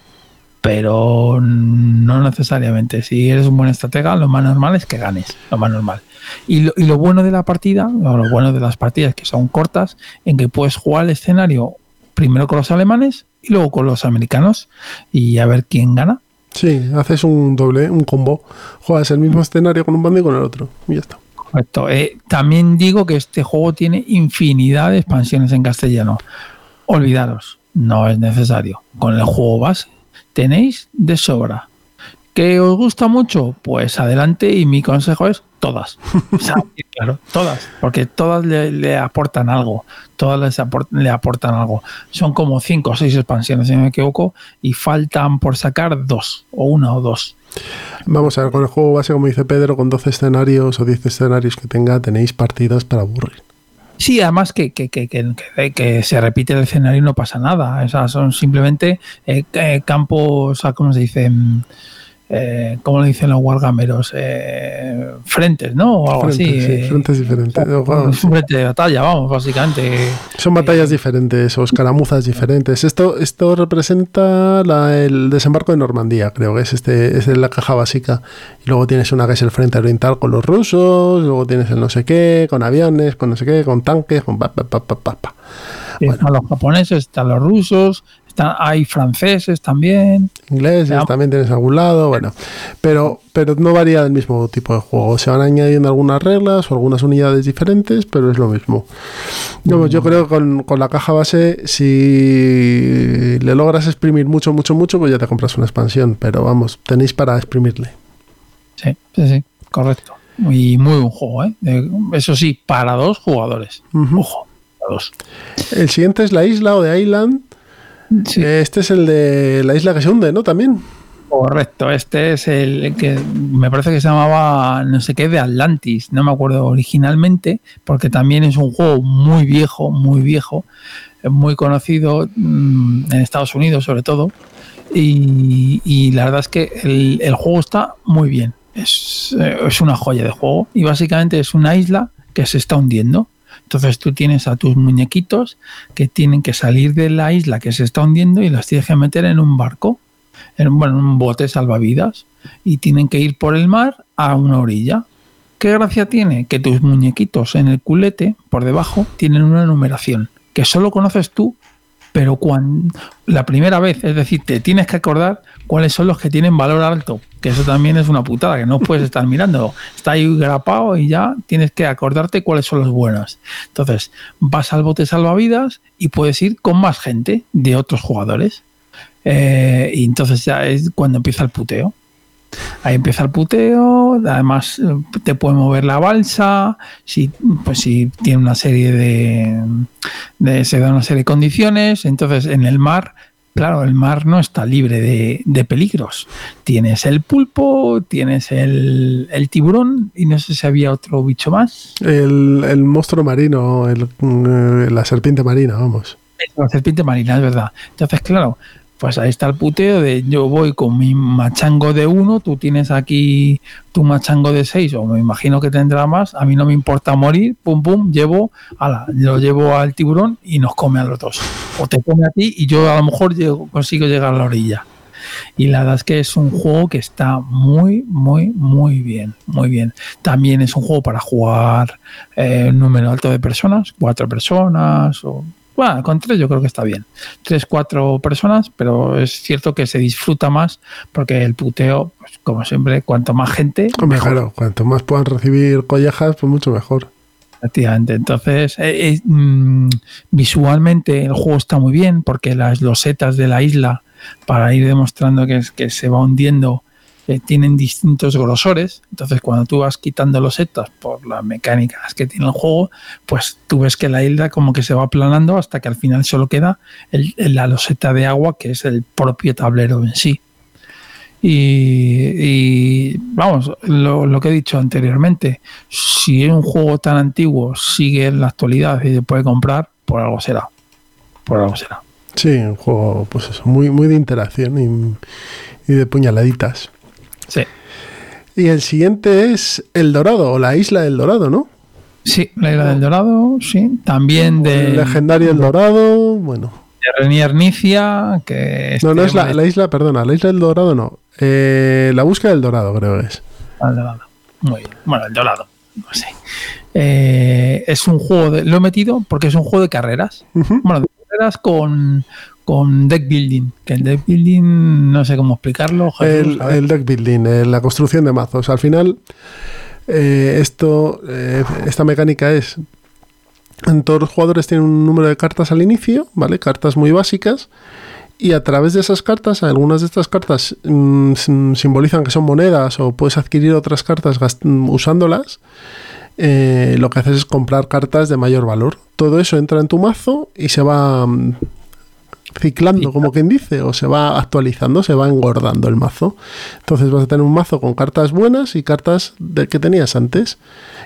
pero no necesariamente. Si eres un buen estratega, lo más normal es que ganes, lo más normal. Y lo, bueno de la partida, lo bueno de las partidas que son cortas, en que puedes jugar el escenario primero con los alemanes y luego con los americanos y a ver quién gana Sí, haces un doble, un combo. Juegas el mismo escenario con un bando y con el otro. Y ya está. Correcto. Eh, también digo que este juego tiene infinidad de expansiones en castellano. Olvidaros, no es necesario. Con el juego base tenéis de sobra. ¿Que os gusta mucho? Pues adelante y mi consejo es todas. (laughs) O sea, claro, todas. Porque todas le, le aportan algo. Todas les aport- le aportan algo. Son como cinco o seis expansiones, si no me equivoco, y faltan por sacar dos, o una o dos. Vamos a ver, con el juego base, como dice Pedro, con 12 escenarios o 10 escenarios que tenga, tenéis partidas para aburrir. Sí, además que, que, que, que- se repite el escenario y no pasa nada. O sea, son simplemente eh, eh, campos, ah, ¿cómo se dice? Eh, ¿Cómo le dicen los wargameros? Eh, frentes, ¿no? O algo Frentes, así. sí, eh, frentes diferentes. Claro, un frente de batalla, vamos, básicamente. Son batallas diferentes o escaramuzas diferentes. Esto, esto representa la- el desembarco de Normandía, creo que es este, es la caja básica. Y luego tienes una que es el frente oriental con los rusos, luego tienes el no sé qué, con aviones, con no sé qué, con tanques, con pa, pa, pa, pa, pa, pa. Están los japoneses, están los rusos, hay franceses también. ingleses, también tienes algún lado, bueno, pero, pero no varía del mismo tipo de juego. Se van añadiendo algunas reglas o algunas unidades diferentes, pero es lo mismo. Vamos, yo creo que con, con la caja base, si le logras exprimir mucho, mucho, mucho, pues ya te compras una expansión, pero vamos, tenéis para exprimirle. Sí, sí, sí, correcto. Y muy buen juego, ¿eh? Eso sí, para dos jugadores. Ojo, para dos. El siguiente es la isla o de Island. Sí. Este es el de la isla que se hunde, ¿no? También. Correcto, este es el que me parece que se llamaba no sé qué de Atlantis, no me acuerdo originalmente, porque también es un juego muy viejo, muy viejo, muy conocido mm, en Estados Unidos sobre todo, y, y la verdad es que el, el juego está muy bien, es, eh, es una joya de juego y básicamente es una isla que se está hundiendo. Entonces tú tienes a tus muñequitos que tienen que salir de la isla que se está hundiendo y los tienes que meter en un barco en, bueno, en un bote salvavidas y tienen que ir por el mar a una orilla. ¿Qué gracia tiene? Que tus muñequitos en el culete, por debajo, tienen una numeración que solo conoces tú, pero cuando la primera vez, es decir, te tienes que acordar cuáles son los que tienen valor alto, que eso también es una putada, que no puedes estar mirando, está ahí grapado y ya tienes que acordarte cuáles son los buenos. Entonces, vas al bote salvavidas y puedes ir con más gente de otros jugadores. Eh, y entonces ya es cuando empieza el puteo. Ahí empieza el puteo, además eh, te puede mover la balsa, si, pues si tiene una serie de, de- se da una serie de condiciones, entonces en el mar, claro, el mar no está libre de, de peligros. Tienes el pulpo, tienes el, el tiburón y no sé si había otro bicho más. El, el monstruo marino, el, mm, la serpiente marina, vamos. La serpiente marina, es verdad. Entonces, claro, pues ahí está el puteo de yo voy con mi machango de uno, tú tienes aquí tu machango de seis, o me imagino que tendrá más, a mí no me importa morir, pum pum, llevo, ala, lo llevo al tiburón y nos come a los dos. O te come a ti y yo a lo mejor consigo llegar a la orilla. Y la verdad es que es un juego que está muy, muy, muy bien, muy bien. También es un juego para jugar eh, un número alto de personas, cuatro personas, o bueno, con tres yo creo que está bien. Tres, cuatro personas, pero es cierto que se disfruta más porque el puteo, pues, como siempre, cuanto más gente, mejor. claro, cuanto más puedan recibir collejas, pues mucho mejor. Efectivamente. Entonces, eh, eh, mm, visualmente el juego está muy bien porque las losetas de la isla, para ir demostrando que, es- que se va hundiendo, eh, tienen distintos grosores. Entonces, cuando tú vas quitando losetas por las mecánicas que tiene el juego, pues tú ves que la isla como que se va aplanando hasta que al final solo queda el- la loseta de agua, que es el propio tablero en sí. Y, vamos, lo, que he dicho anteriormente, si un juego tan antiguo sigue en la actualidad y se puede comprar, por algo será. Por algo será. Sí, un juego, pues eso, muy, muy de interacción y de puñaladitas. Sí. Y el siguiente es El Dorado, o la isla del Dorado, ¿no? Sí, la isla del Dorado, sí. También de, El legendario El Dorado, bueno. de Renier Nicia, que No, no es la, la isla, perdona, la isla del Dorado no. Eh, la búsqueda del Dorado, creo que es. El Dorado. Muy bien. Bueno, el Dorado. No sé. Eh, es un juego de. Lo he metido porque es un juego de carreras. Bueno, de carreras con, con deck building. Que el deck building, no sé cómo explicarlo. Jesús, El, el deck building, eh, la construcción de mazos. Al final, eh, esto, eh, esta mecánica es. en Todos los jugadores tienen un número de cartas al inicio, ¿vale? Cartas muy básicas. Y a través de esas cartas, algunas de estas cartas mm, sim- simbolizan que son monedas o puedes adquirir otras cartas usándolas. Eh, lo que haces es comprar cartas de mayor valor. Todo eso entra en tu mazo y se va mm, ciclando, como quien dice, o se va actualizando, se va engordando el mazo. Entonces vas a tener un mazo con cartas buenas y cartas de que tenías antes.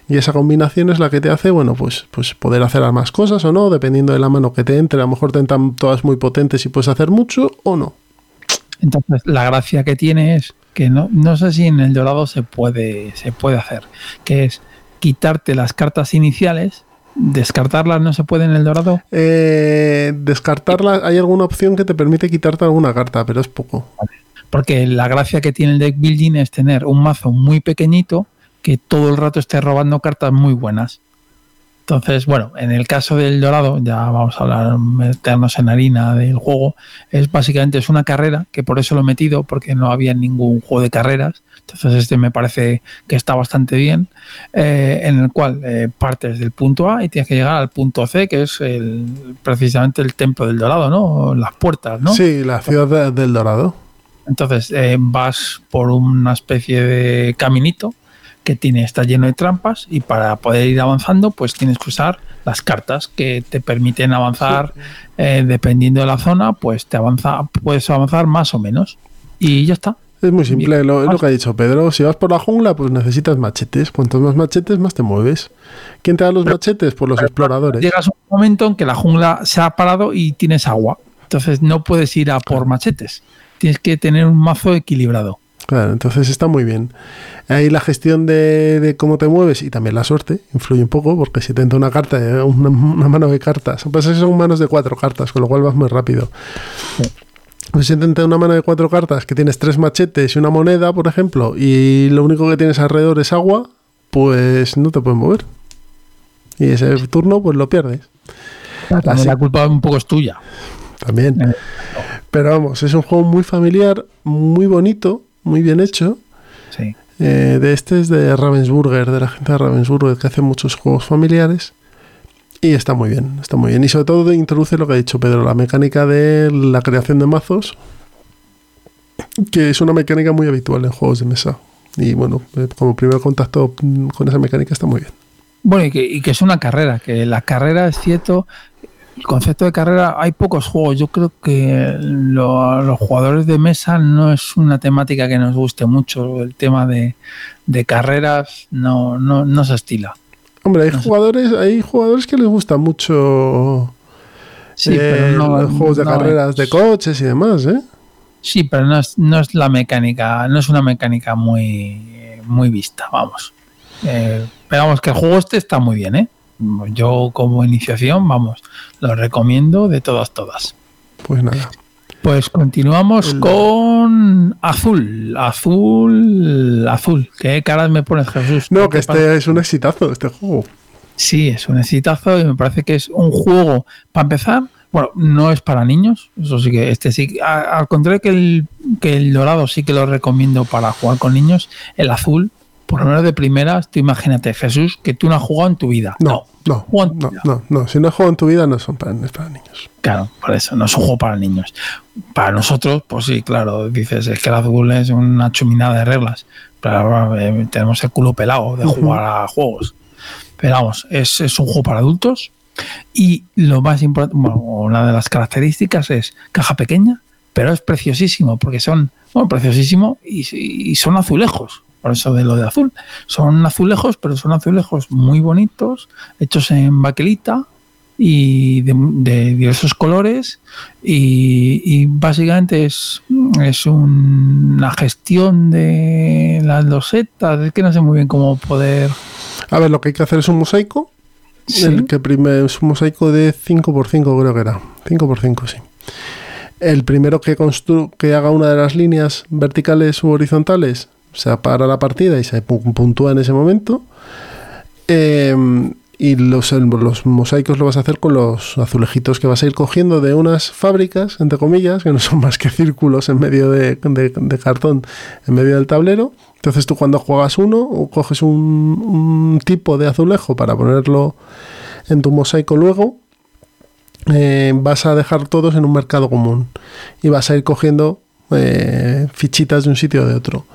Y esa combinación es la que te hace, bueno, pues, pues poder hacer más cosas o no, dependiendo de la mano que te entre. A lo mejor te entran todas muy potentes y puedes hacer mucho o no. Entonces, la gracia que tiene es que no, no sé si en el dorado se puede, se puede hacer, que es quitarte las cartas iniciales, descartarlas no se puede en el dorado. Eh, descartarla, hay alguna opción que te permite quitarte alguna carta, pero es poco. Porque la gracia que tiene el deck building es tener un mazo muy pequeñito que todo el rato esté robando cartas muy buenas. Entonces, bueno, en el caso del Dorado, ya vamos a hablar, meternos en harina del juego, es básicamente es una carrera, que por eso lo he metido, porque no había ningún juego de carreras. Entonces, este me parece que está bastante bien, eh, en el cual eh, partes del punto A y tienes que llegar al punto C, que es el, precisamente el templo del Dorado, ¿no? Las puertas, ¿no? Sí, la ciudad de- del Dorado. Entonces eh, vas por una especie de caminito que tiene, está lleno de trampas y para poder ir avanzando pues tienes que usar las cartas que te permiten avanzar eh, dependiendo de la zona pues te avanza puedes avanzar más o menos y ya está Es muy simple, lo, es lo que ha dicho Pedro. Si vas por la jungla, pues necesitas machetes. Cuantos más machetes, más te mueves. ¿Quién te da los machetes? Pues los exploradores. llegas a un momento en que la jungla se ha parado y tienes agua entonces no puedes ir a por machetes tienes que tener un mazo equilibrado Claro, entonces está muy bien. Ahí la gestión de, de cómo te mueves y también la suerte influye un poco, porque si te entra una carta, eh, una, una mano de cartas, pues son manos de cuatro cartas, con lo cual vas muy rápido. Pues si te entra una mano de cuatro cartas, que tienes tres machetes y una moneda, por ejemplo, y lo único que tienes alrededor es agua, pues no te puedes mover. Y ese turno, pues lo pierdes. Así- la culpa un poco es tuya También. Eh, Pero vamos, es un juego muy familiar, muy bonito, muy bien hecho. sí Eh, de este es de Ravensburger, de la gente de Ravensburger, que hace muchos juegos familiares. Y está muy bien, está muy bien. Y sobre todo introduce lo que ha dicho Pedro, la mecánica de la creación de mazos, que es una mecánica muy habitual en juegos de mesa. Y bueno, eh, como primer contacto con esa mecánica está muy bien. Bueno, y que, y que es una carrera, que la carrera es cierto, el concepto de carrera, hay pocos juegos. Yo creo que lo- los jugadores de mesa no es una temática que nos guste mucho. El tema de, de carreras no, no, no se estila. Hombre, hay No jugadores, hay jugadores que les gusta mucho Sí, eh, pero no, los juegos de carreras de es- coches y demás, ¿eh? Sí, pero no es, no es la mecánica, no es una mecánica muy, muy vista, vamos. Eh, pero vamos, que el juego este está muy bien, ¿eh? Yo como iniciación, vamos, lo recomiendo de todas, todas. Pues nada. Pues continuamos El- con azul, azul, azul. ¿Qué caras me pones, Jesús? No, ¿Qué que pasa? este es un exitazo, este juego. Sí, es un exitazo y me parece que es un juego, para empezar, bueno, no es para niños, eso sí que, este sí, al contrario que el, que el dorado sí que lo recomiendo para jugar con niños, el azul, por lo menos de primeras, tú imagínate, Jesús, que tú no has jugado en tu vida. No, no, no, no, no. Si no has jugado en tu vida, no son para, para niños. Claro, por eso, no es un juego para niños. Para nosotros, pues sí, claro, dices, es que el azul es una chuminada de reglas. Pero ahora, eh, tenemos el culo pelado de jugar a juegos. Pero vamos, es, es un juego para adultos. Y lo más importante, bueno, una de las características es caja pequeña, pero es preciosísimo, porque son, bueno, preciosísimo y, y son azulejos. Por eso de lo de azul. Son azulejos, pero son azulejos muy bonitos, hechos en baquelita y de, de diversos colores. Y, y básicamente es, es un- una gestión de las losetas. Es que no sé muy bien cómo poder. A ver, lo que hay que hacer es un mosaico. Sí. El que prime- es un mosaico de 5x5, creo que era. 5x5, sí. El primero que, constru que haga una de las líneas verticales u horizontales se para la partida y se pu- puntúa en ese momento. Eh, y los, los mosaicos lo vas a hacer con los azulejitos que vas a ir cogiendo de unas fábricas, entre comillas, que no son más que círculos en medio de, de cartón, en medio del tablero. Entonces tú cuando juegas uno, coges un, un tipo de azulejo para ponerlo en tu mosaico luego, eh, vas a dejar todos en un mercado común y vas a ir cogiendo eh, fichitas de un sitio o de otro.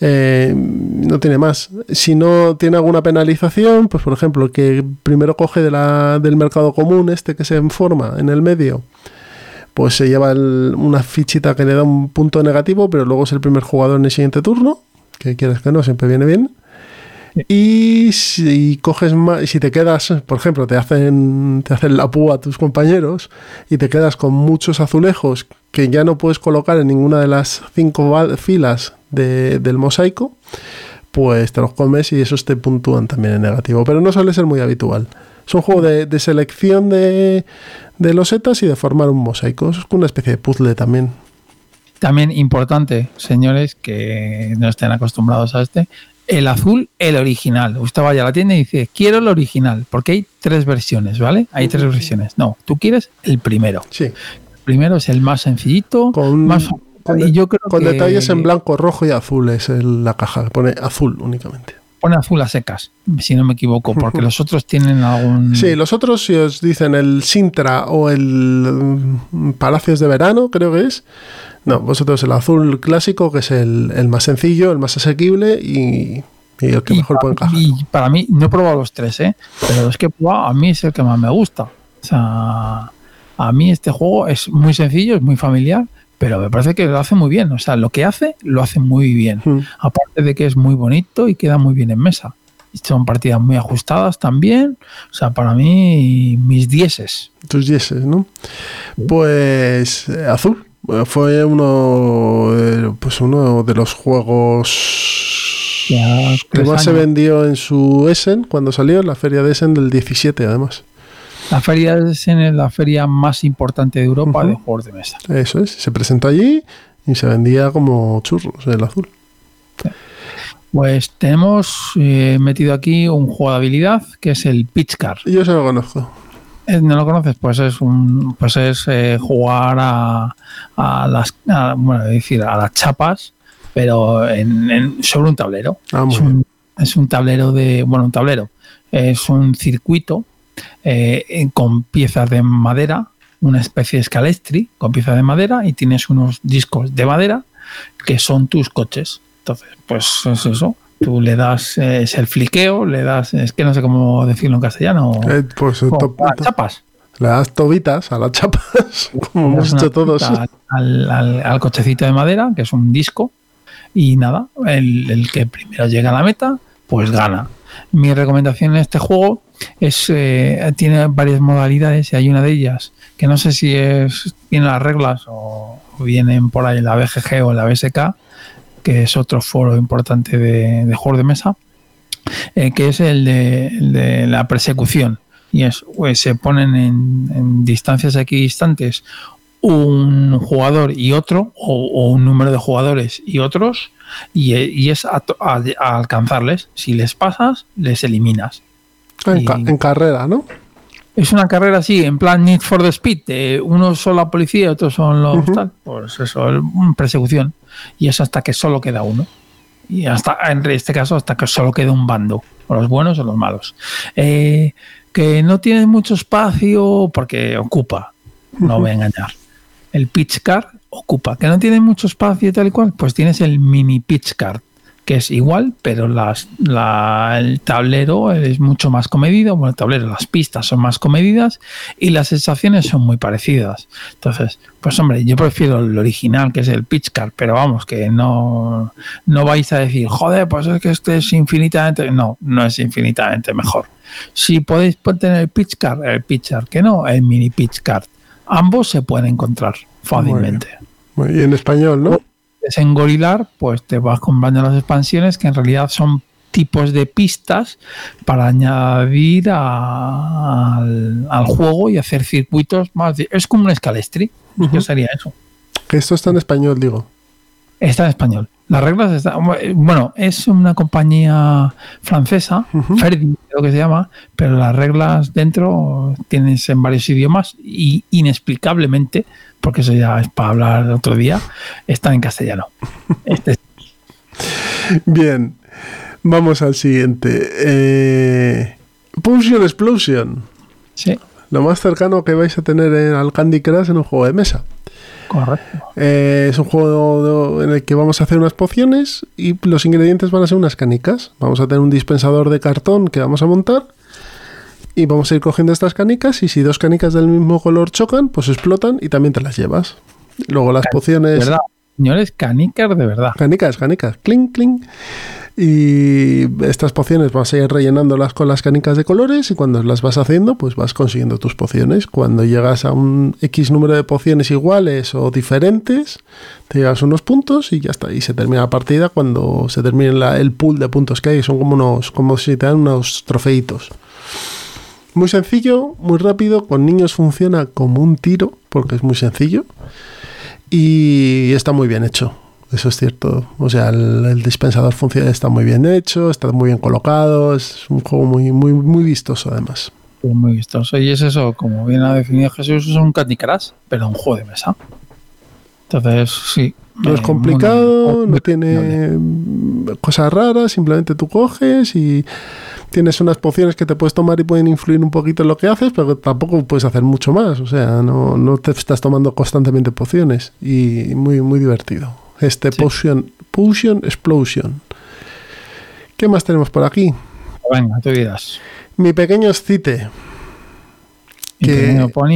Eh, no tiene más. Si no tiene alguna penalización, pues por ejemplo, que primero coge de la, del mercado común, este que se forma en el medio, pues se lleva una fichita que le da un punto negativo, pero luego es el primer jugador en el siguiente turno, que quieres que no, siempre viene bien. Y si coges más, si te quedas, por ejemplo, te hacen, te hacen la púa a tus compañeros y te quedas con muchos azulejos que ya no puedes colocar en ninguna de las cinco filas del mosaico, pues te los comes y esos te puntúan también en negativo. Pero no suele ser muy habitual. Es un juego de, selección de, de losetas y de formar un mosaico. Es una especie de puzzle también. También importante, señores, que no estén acostumbrados a este, el azul, el original. Usted vaya a la tienda y dice, quiero el original, porque hay tres versiones, ¿vale? Hay tres versiones. No, tú quieres el primero. Sí. El primero es el más sencillito, con, más... Con, y yo creo con detalles en blanco, rojo y azul es la caja, pone azul únicamente. Pone azul a secas, si no me equivoco, porque (laughs) los otros tienen algún... Sí, los otros si os dicen el Sintra o el mm, Palacios de Verano, creo que es, no, vosotros el azul clásico, que es el, más sencillo, el más asequible y, el que mejor puede encajar. Y para mí, no he probado los tres, ¿eh? pero los que he probado, a mí es el que más me gusta. O sea, a mí este juego es muy sencillo, es muy familiar, pero me parece que lo hace muy bien. O sea, lo que hace, lo hace muy bien. Hmm. Aparte de que es muy bonito y queda muy bien en mesa. Son partidas muy ajustadas también. O sea, para mí, mis dieces. Tus dieces, ¿no? Pues eh, azul fue uno, pues uno de los juegos que más se vendió en su Essen cuando salió, la feria de Essen del 17 además. La feria es la feria más importante de Europa de juegos de mesa. Eso es, se presentó allí y se vendía como churros el azul. Pues tenemos eh, metido aquí un juego de habilidad que es el Pitch Car. Yo se lo conozco. Eh, ¿No lo conoces? Pues es un pues es eh, jugar a, a las bueno, decir, a las chapas, pero en, sobre un tablero. Ah, es, un, tablero de. Bueno, un tablero. Es un circuito eh, con piezas de madera, una especie de escalestri con piezas de madera, y tienes unos discos de madera que son tus coches. Entonces, pues es eso tú le das es el fliqueo, le das, es que no sé cómo decirlo en castellano. Eh, pues chapas. Le das tobitas a las chapas, (laughs) como hemos hecho todos. Al, cochecito de madera, que es un disco, y nada, el, que primero llega a la meta, pues gana. Mi recomendación en este juego es eh, tiene varias modalidades y hay una de ellas que no sé si es tiene las reglas o vienen por ahí en la BGG o en la BSK que es otro foro importante de, de juegos de mesa, eh, que es el de, la persecución. Y es, pues, se ponen en, distancias equidistantes un jugador y otro, o, un número de jugadores y otros, y, es a, alcanzarles. Si les pasas, les eliminas. En, carrera, ¿no? Es una carrera así, en plan Need for the Speed. unos son la policía otros son los tal. Pues eso, persecución y es hasta que solo queda uno. Y hasta, en este caso, hasta que solo queda un bando, o los buenos o los malos. Eh, que no tiene mucho espacio porque ocupa, no voy a engañar. El pitch card ocupa, que no tiene mucho espacio y tal y cual, pues tienes el mini pitch card, que es igual, pero las, el tablero es mucho más comedido. Bueno, el tablero, las pistas son más comedidas y las sensaciones son muy parecidas. Entonces, pues hombre, yo prefiero el original, que es el pitch card, pero vamos, que no, no vais a decir, joder, pues es que este es infinitamente. No, no es infinitamente mejor. Si podéis tener el pitch card, el pitch card, que no, el mini pitch card. Ambos se pueden encontrar fácilmente. Y en español, ¿no? En Gorilar, pues te vas comprando las expansiones que en realidad son tipos de pistas para añadir al, juego y hacer circuitos más. es como un escalestri. Yo sería eso. Esto está en español, digo. Está en español. Las reglas están. Bueno, es una compañía francesa, Ferdi, creo que se llama, pero las reglas dentro tienes en varios idiomas y inexplicablemente, porque eso ya es para hablar otro día, están en castellano. (laughs) Este es- Bien, vamos al siguiente. Eh, Potion Explosion. sí, Lo más cercano que vais a tener en, al Candy Crush en un juego de mesa. correcto. Eh, es un juego en el que vamos a hacer unas pociones y los ingredientes van a ser unas canicas. Vamos a tener un dispensador de cartón que vamos a montar y vamos a ir cogiendo estas canicas y si dos canicas del mismo color chocan, pues explotan y también te las llevas. Luego las De pociones... verdad, señores, canicas de verdad. Canicas, canicas, clink, clink. Y estas pociones vas a ir rellenándolas con las canicas de colores y cuando las vas haciendo, pues vas consiguiendo tus pociones. Cuando llegas a un X número de pociones iguales o diferentes, te llegas unos puntos y ya está. Y se termina la partida cuando se termine la- el pool de puntos que hay. Son como unos, como si te dan unos trofeitos. Muy sencillo, muy rápido. Con niños funciona como un tiro, porque es muy sencillo. Y está muy bien hecho. Eso es cierto. O sea, el, el dispensador funciona, está muy bien hecho, está muy bien colocado. Es un juego muy, muy, muy vistoso, además. Muy vistoso. Y es eso, como bien ha definido Jesús, es un Candy Crush, pero un juego de mesa. Entonces, sí. No es eh, complicado, no tiene cosas raras, simplemente tú coges y tienes unas pociones que te puedes tomar y pueden influir un poquito en lo que haces, pero tampoco puedes hacer mucho más. O sea, no, no te estás tomando constantemente pociones y muy, muy divertido. Este Sí. Potion, Potion Explosion. ¿Qué más tenemos por aquí? Venga, tú dirás. Mi pequeño Scite. Mi Que- pequeño (laughs) pony.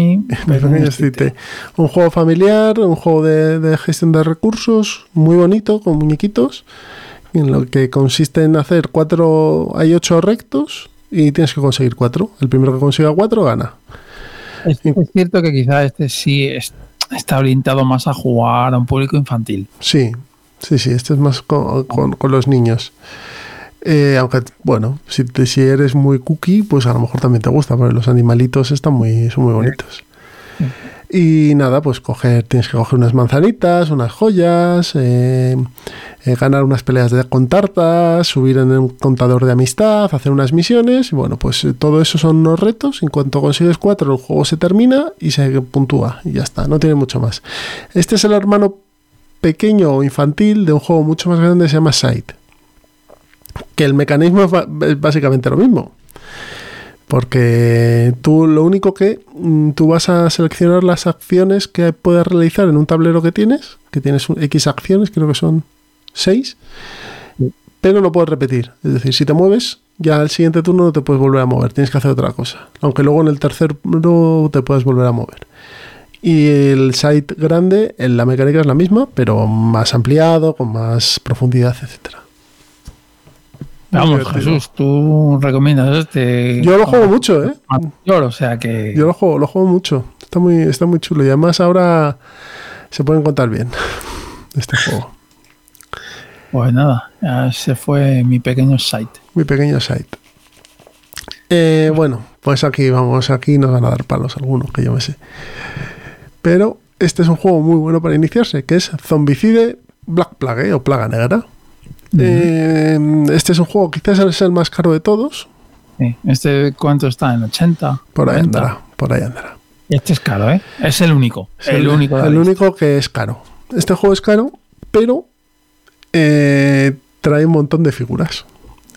Mi pequeño. Scite. Un juego familiar, un juego de, de gestión de recursos, muy bonito, con muñequitos, en lo que consiste en hacer cuatro, hay ocho rectos y tienes que conseguir cuatro. El primero que consiga cuatro gana. Es, es cierto que quizá este sí es- está orientado más a jugar a un público infantil. Sí, sí, sí, este es más con, con- con los niños. Eh, aunque, bueno, si, te- si eres muy cookie, pues a lo mejor también te gusta, porque los animalitos están muy, son muy bonitos. Y nada, pues tienes que coger unas manzanitas, unas joyas, eh, eh, ganar unas peleas con tartas, subir en un contador de amistad, hacer unas misiones. Y bueno, pues eh, todo eso son unos retos. En cuanto consigues cuatro, el juego se termina y se puntúa. Y ya está, no tiene mucho más. Este es el hermano pequeño o infantil de un juego mucho más grande que se llama Sight. Que el mecanismo es básicamente lo mismo. Porque tú lo único que mm, tú vas a seleccionar las acciones que puedes realizar en un tablero que tienes, que tienes X acciones, creo que son 6, pero no puedes repetir. Es decir, si te mueves, ya al siguiente turno no te puedes volver a mover, tienes que hacer otra cosa. Aunque luego en el tercer turno te puedes volver a mover. Y el site grande, en la mecánica es la misma, pero más ampliado, con más profundidad, etcétera. Vamos, divertido. Jesús, tú recomiendas este. Yo lo juego mucho, ¿eh? Mayor, o sea que. Yo lo juego, lo juego mucho. Está muy, está muy chulo. Y además ahora se pueden contar bien (laughs) este juego. Pues nada, ya se fue mi pequeño site. Mi pequeño site. Eh, bueno, pues aquí vamos, aquí nos van a dar palos algunos, que yo me sé. Pero este es un juego muy bueno para iniciarse, que es Zombicide Black Plague o Plaga Negra. Eh, este es un juego, quizás es el más caro de todos. Sí, Este, ¿cuánto está? ¿En 80? Por ahí 90? andará, por ahí andará. Este es caro, ¿eh? Es el único. Es el, único. el único que es caro. Este juego es caro, pero eh, trae un montón de figuras.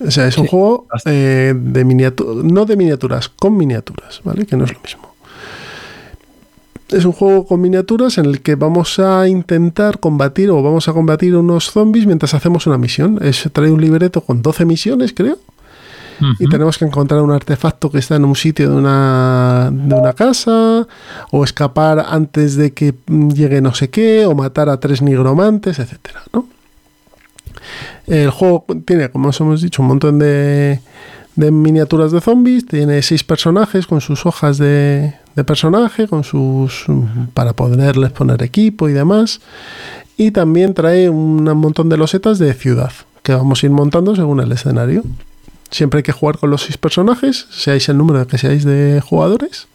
O sea, es un Sí, juego eh, de miniaturas, no de miniaturas, con miniaturas, ¿vale? Que no es lo mismo. Es un juego con miniaturas en el que vamos a intentar combatir o vamos a combatir unos zombies mientras hacemos una misión. Es, trae un libreto con 12 misiones, creo y tenemos que encontrar un artefacto que está en un sitio de una, de una casa, o escapar antes de que llegue no sé qué, o matar a tres nigromantes, etcétera, ¿no? El juego tiene, como os hemos dicho, un montón de, de miniaturas de zombies, tiene seis personajes con sus hojas de, de personaje, con sus mm, para poderles poner equipo y demás. Y también trae un montón de losetas de ciudad que vamos a ir montando según el escenario. Siempre hay que jugar con los seis personajes, seáis el número que seáis de jugadores.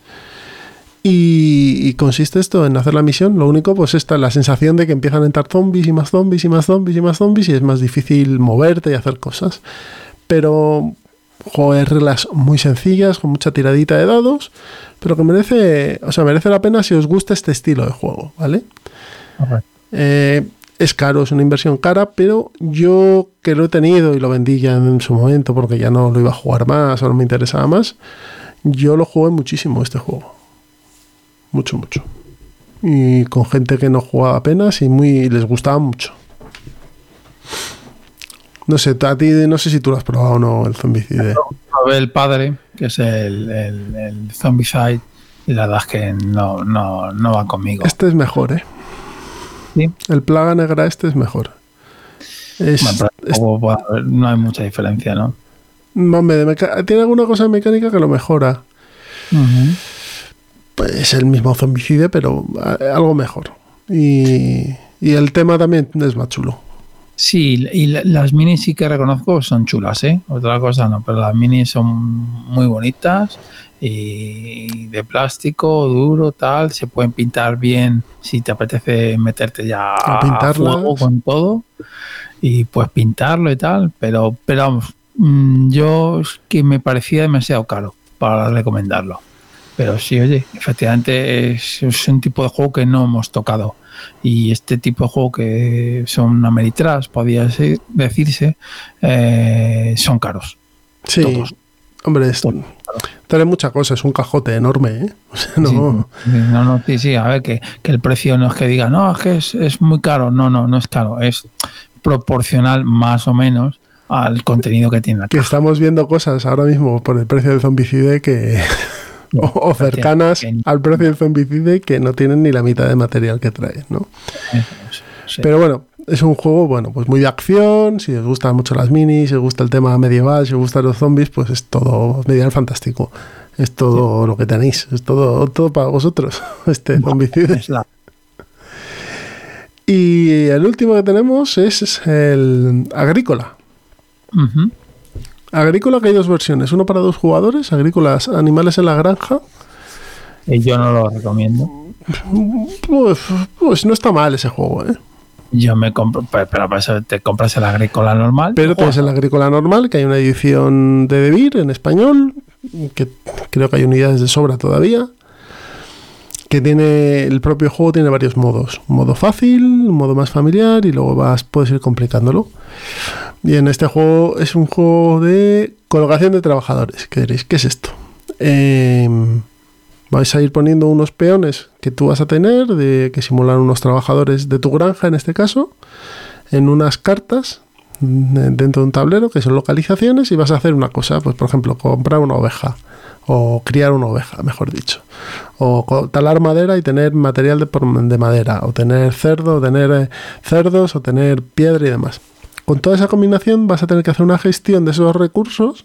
Y, y consiste esto en hacer la misión. Lo único, pues, esta la sensación de que empiezan a entrar zombies y más zombies y más zombies y más zombies y es más difícil moverte y hacer cosas. Pero juego de reglas muy sencillas, con mucha tiradita de dados, pero que merece, o sea, merece la pena si os gusta este estilo de juego, ¿vale? Eh, es caro, es una inversión cara, pero yo que lo he tenido y lo vendí ya en su momento porque ya no lo iba a jugar más o no me interesaba más, yo lo jugué muchísimo este juego. Mucho, mucho. Y con gente que no jugaba apenas y muy les gustaba mucho. No sé, a ti no sé si tú lo has probado o no, el Zombicide. Probé el padre, que es el, el, el Zombicide, y la verdad es que no, no, no va conmigo. Este es mejor, ¿eh? Sí. El Plaga Negra este es mejor. Es, Bueno, es- no hay mucha diferencia, ¿no? hombre, tiene alguna cosa de mecánica que lo mejora. Pues el mismo zombicide, pero algo mejor. Y, y el tema también es más chulo. Sí, y la- las minis sí que reconozco son chulas, ¿eh? Otra cosa no, pero las minis son muy bonitas y de plástico, duro, tal. Se pueden pintar bien si te apetece meterte ya A a, fuego con todo y pues pintarlo y tal. Pero, pero vamos, mm, yo es que me parecía demasiado caro para recomendarlo. Pero sí, oye, efectivamente es, es un tipo de juego que no hemos tocado. Y este tipo de juego que son Ameritrash, podría decirse, eh, son caros. Sí, Todos. hombre, es, Todos, trae mucha cosa, es un cajote enorme, ¿eh? O sea, no, Sí, no, no, sí, sí, a ver, que, que el precio no es que diga, no, es que es, es muy caro. No, no, no es caro. Es proporcional más o menos al contenido que tiene la que estamos viendo cosas ahora mismo por el precio del zombicide que (laughs) (laughs) o, cercanas al precio del zombicide que no tienen ni la mitad de material que trae, ¿no? Sí. Pero bueno, es un juego, bueno, pues muy de acción, si os gustan mucho las minis, si os gusta el tema medieval, si os gustan los zombies, pues es todo medieval fantástico. Es todo lo que tenéis, es todo, todo para vosotros, (laughs) este zombicide. La- Y el último que tenemos es el Agrícola. Ujú. Agrícola que hay dos versiones, uno para dos jugadores, Agrícolas Animales en la Granja. Y yo no lo recomiendo. Pues, pues no está mal ese juego, ¿eh? Yo me compro, pero, pero para eso te compras el agrícola normal. Pero tienes el Agrícola normal, que hay una edición de Debir en español, que creo que hay unidades de sobra todavía. Que tiene el propio juego tiene varios modos. Un modo fácil, un modo más familiar y luego vas, puedes ir complicándolo. Y en este juego es un juego de colocación de trabajadores. ¿Qué diréis? ¿Qué es esto? Em, vais a ir poniendo unos peones que tú vas a tener, de, que simulan unos trabajadores de tu granja en este caso, en unas cartas dentro de un tablero que son localizaciones y vas a hacer una cosa, pues por ejemplo, comprar una oveja o criar una oveja, mejor dicho, o talar madera y tener material de, de madera, o tener cerdo, o tener eh, cerdos, o tener piedra y demás. Con toda esa combinación vas a tener que hacer una gestión de esos recursos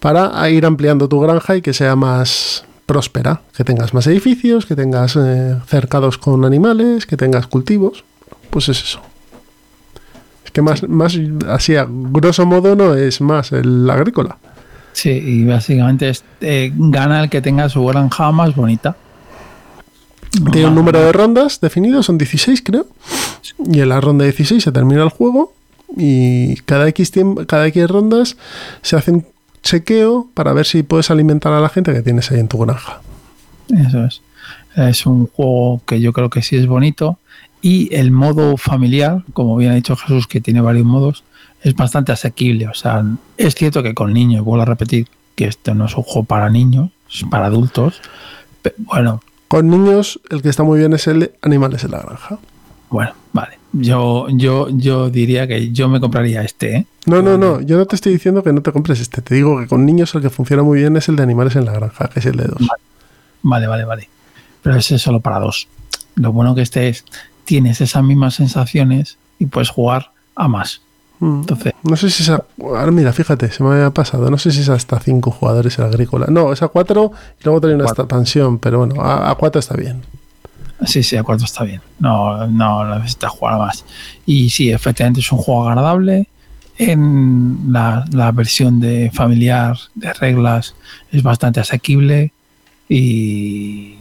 para ir ampliando tu granja y que sea más próspera, que tengas más edificios, que tengas eh, cercados con animales, que tengas cultivos, pues es eso. Es que más, más así a grosso modo no es más el agrícola. Sí, y básicamente es, eh, gana el que tenga su granja más bonita. Tiene un número de rondas definido, son 16 creo, y en la ronda 16 se termina el juego y cada X, tiemp- cada X rondas se hace un chequeo para ver si puedes alimentar a la gente que tienes ahí en tu granja. Eso es. Es un juego que yo creo que sí es bonito. Y el modo familiar, como bien ha dicho Jesús, que tiene varios modos, es bastante asequible. O sea, es cierto que con niños, vuelvo a repetir, que esto no es un juego para niños, es para adultos. Pero bueno, Con niños el que está muy bien es el de animales en la granja. bueno, vale. Yo, yo, yo diría que yo me compraría este, ¿eh? No, no, no, yo no te estoy diciendo que no te compres este, te digo que con niños el que funciona muy bien es el de animales en la granja, que es el de dos. Vale, vale, vale. Pero ese es solo para dos. Lo bueno que este es, tienes esas mismas sensaciones y puedes jugar a más. Mm. Entonces, No sé si es a... Ahora mira, fíjate, se me había pasado. No sé si es hasta cinco jugadores el agrícola. No, es a cuatro y luego trae una Cuatro. expansión, pero bueno, a, a cuatro está bien. Sí, sí, a cuatro está bien. No, no necesitas jugar más. Y sí, efectivamente es un juego agradable. En la, la versión de familiar de reglas es bastante asequible. Y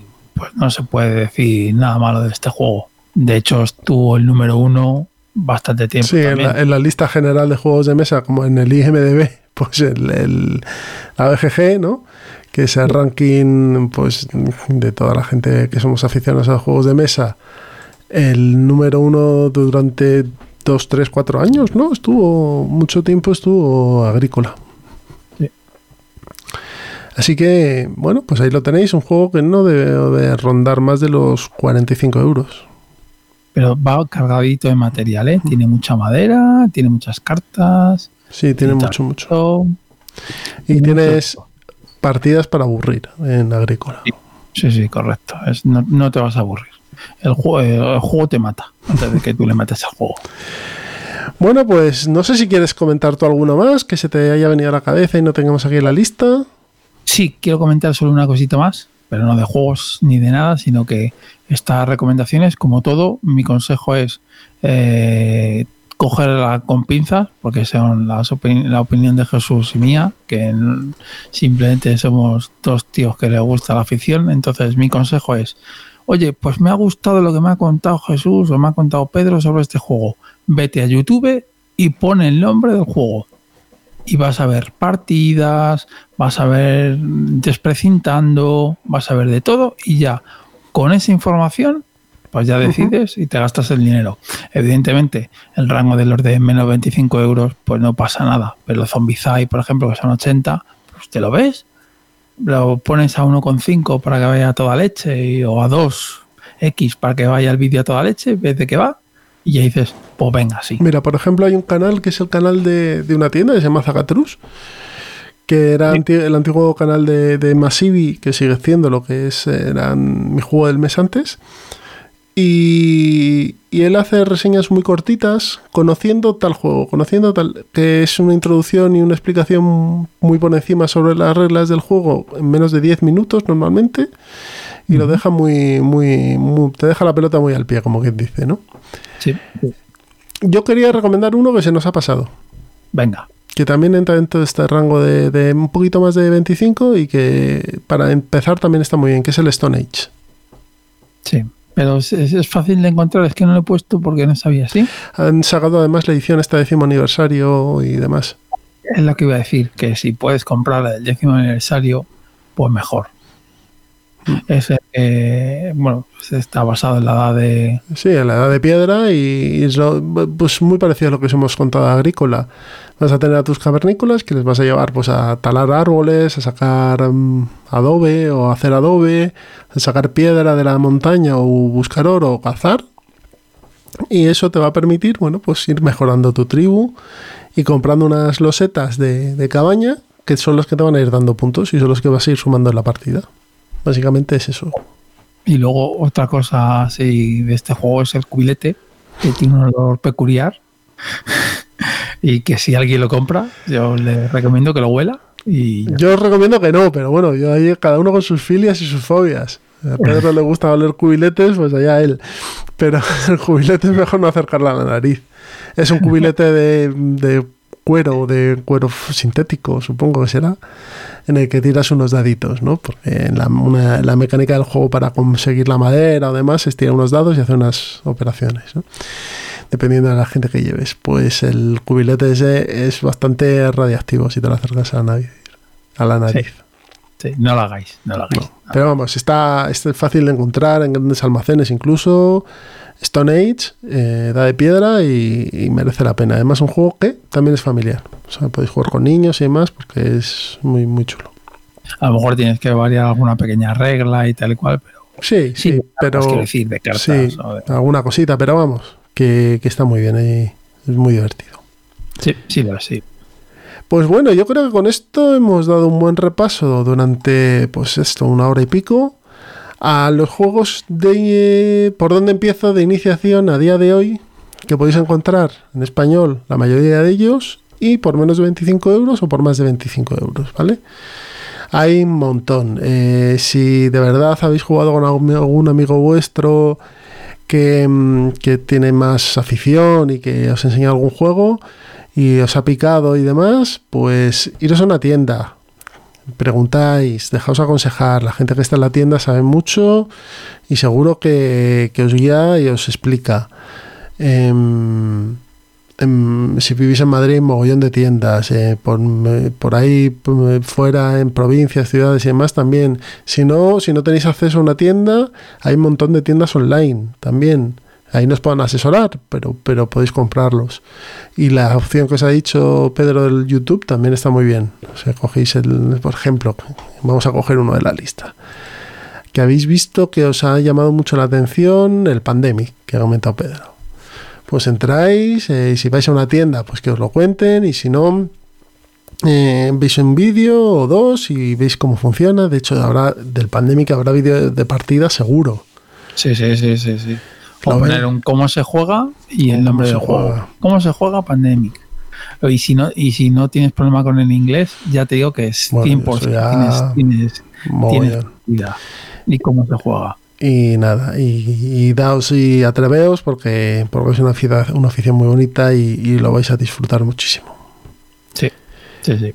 no se puede decir nada malo de este juego. De hecho, estuvo el número uno bastante tiempo. Sí, en la, en la lista general de juegos de mesa, como en el IMDB, (laughs) pues el, el- la BGG, ¿no? Que es el ranking pues, de toda la gente que somos aficionados a los juegos de mesa. El número uno durante dos, tres, cuatro años, ¿no? Estuvo, mucho tiempo estuvo agrícola. Sí. Así que, bueno, pues ahí lo tenéis, un juego que no debe de rondar más de los 45 euros. Pero va cargadito de material, ¿eh? Tiene mucha madera, tiene muchas cartas. Sí, tiene mucho, mucho. Y tienes partidas para aburrir en agrícola. Sí, sí, correcto. Es- no, no te vas a aburrir. El juego, el juego te mata antes de que tú le metes al juego. Bueno, pues no sé si quieres comentar tú alguno más que se te haya venido a la cabeza y no tengamos aquí la lista. Sí, quiero comentar solo una cosita más, pero no de juegos ni de nada, sino que estas recomendaciones, como todo, mi consejo es eh, cogerla con pinzas, porque son las la opinión de Jesús y mía, que simplemente somos dos tíos que les gusta la afición. Entonces, mi consejo es, oye, pues me ha gustado lo que me ha contado Jesús o me ha contado Pedro sobre este juego. Vete a YouTube y pon el nombre del juego y vas a ver partidas, vas a ver desprecintando, vas a ver de todo y ya con esa información pues ya decides y te gastas el dinero. Evidentemente, el rango de los de menos 25 euros pues no pasa nada, pero Zombicide, por ejemplo, que son 80, pues te lo ves, lo pones a 1,5 para que vaya a toda leche y- o a 2X para que vaya el vídeo a toda leche, ves de qué va y ya dices, pues venga, sí. Mira, por ejemplo, hay un canal que es el canal de, de una tienda que se llama Zagatrus, que era anti- el antiguo canal de, de Massivi, que sigue siendo lo que es era mi juego del mes antes. Y, y él hace reseñas muy cortitas, conociendo tal juego, conociendo tal, que es una introducción y una explicación muy por encima sobre las reglas del juego en menos de 10 minutos normalmente. Y lo deja muy, muy, muy, te deja la pelota muy al pie, como quien dice, ¿no? Sí. Yo quería recomendar uno que se nos ha pasado, Venga. que también entra dentro de este rango de, de un poquito más de 25 y que para empezar también está muy bien, que es el Stone Age. Sí, pero es, es- fácil de encontrar, es que no lo he puesto porque no sabía, ¿sí? Han sacado además la edición esta décimo aniversario y demás. Es lo que iba a decir, que si puedes comprar el décimo aniversario, pues mejor. Es, eh, bueno, pues está basado en la edad de... Sí, en la edad de piedra y, es pues muy parecido a lo que os hemos contado agrícola. Vas a tener a tus cavernícolas que les vas a llevar pues a talar árboles, a sacar mm, adobe o hacer adobe, a sacar piedra de la montaña o buscar oro o cazar. Y eso te va a permitir, bueno, pues ir mejorando tu tribu y comprando unas losetas de, de cabaña que son los que te van a ir dando puntos y son los que vas a ir sumando en la partida. Básicamente es eso. Y luego otra cosa así de este juego es el cubilete, que tiene un olor peculiar. (laughs) y que si alguien lo compra, yo le recomiendo que lo huela. Y ya. Yo os recomiendo que no, pero bueno, yo ahí cada uno con sus filias y sus fobias. A Pedro (laughs) le gusta oler cubiletes, pues allá él. Pero (laughs) el cubilete es mejor no acercarle a la nariz. Es un cubilete de, de cuero, de cuero sintético, supongo que será, en el que tiras unos daditos, ¿no? Porque en la, una- la mecánica del juego para conseguir la madera o demás es tirar unos dados y hacer unas operaciones, ¿no? Dependiendo de la gente que lleves. Pues el cubilete ese es bastante radiactivo si te lo acercas a la nariz. A la nariz. No lo hagáis, no lo hagáis. Pero vamos, está, es fácil de encontrar en grandes almacenes incluso. Stone Age, eh, da de piedra y, y merece la pena. Además, un juego que también es familiar. O sea, podéis jugar con niños y demás porque es muy, muy chulo. A lo mejor tienes que variar alguna pequeña regla y tal y cual, pero Sí, sí, pero. quiero decir, de cartas. Sí, de- alguna cosita, pero vamos, que, que está muy bien y es muy divertido. sí, sí, sí. Pues bueno, yo creo que con esto hemos dado un buen repaso durante, pues esto, una hora y pico, a los juegos de... ¿Por dónde empiezo? De iniciación a día de hoy, que podéis encontrar en español la mayoría de ellos, y por menos de 25 euros o por más de 25 euros, ¿vale? Hay un montón. Eh, si de verdad habéis jugado con algún amigo vuestro que, mm, que tiene más afición y que os enseña algún juego y os ha picado y demás, pues iros a una tienda. preguntáis, dejaos aconsejar. La gente que está en la tienda sabe mucho y seguro que, que os guía y os explica. Em, em, si vivís en Madrid, mogollón de tiendas. eh, por, eh, por ahí p- fuera, en provincias, ciudades y demás también. Si no, si no tenéis acceso a una tienda, hay un montón de tiendas online también. Ahí nos pueden asesorar, pero, pero podéis comprarlos. Y la opción que os ha dicho Pedro del YouTube también está muy bien. O cogéis el, por ejemplo, vamos a coger uno de la lista. Que habéis visto que os ha llamado mucho la atención el Pandemic, que ha comentado Pedro. Pues entráis, eh, y si vais a una tienda, pues que os lo cuenten, y si no, eh, veis un vídeo o dos y veis cómo funciona. De hecho, habrá del Pandemic habrá vídeo de partida seguro. Sí, sí, sí, sí, sí. Un cómo se juega y el nombre del juego. juega. ¿Cómo se juega Pandemic? Y si no, y si no tienes problema con el inglés, ya te digo que es Bueno, 100% eso ya- tienes, tienes. Y cómo se juega. Y nada, y, y daos y atreveos porque, porque es una afición, una afición muy bonita y, y lo vais a disfrutar muchísimo. Sí, sí, sí.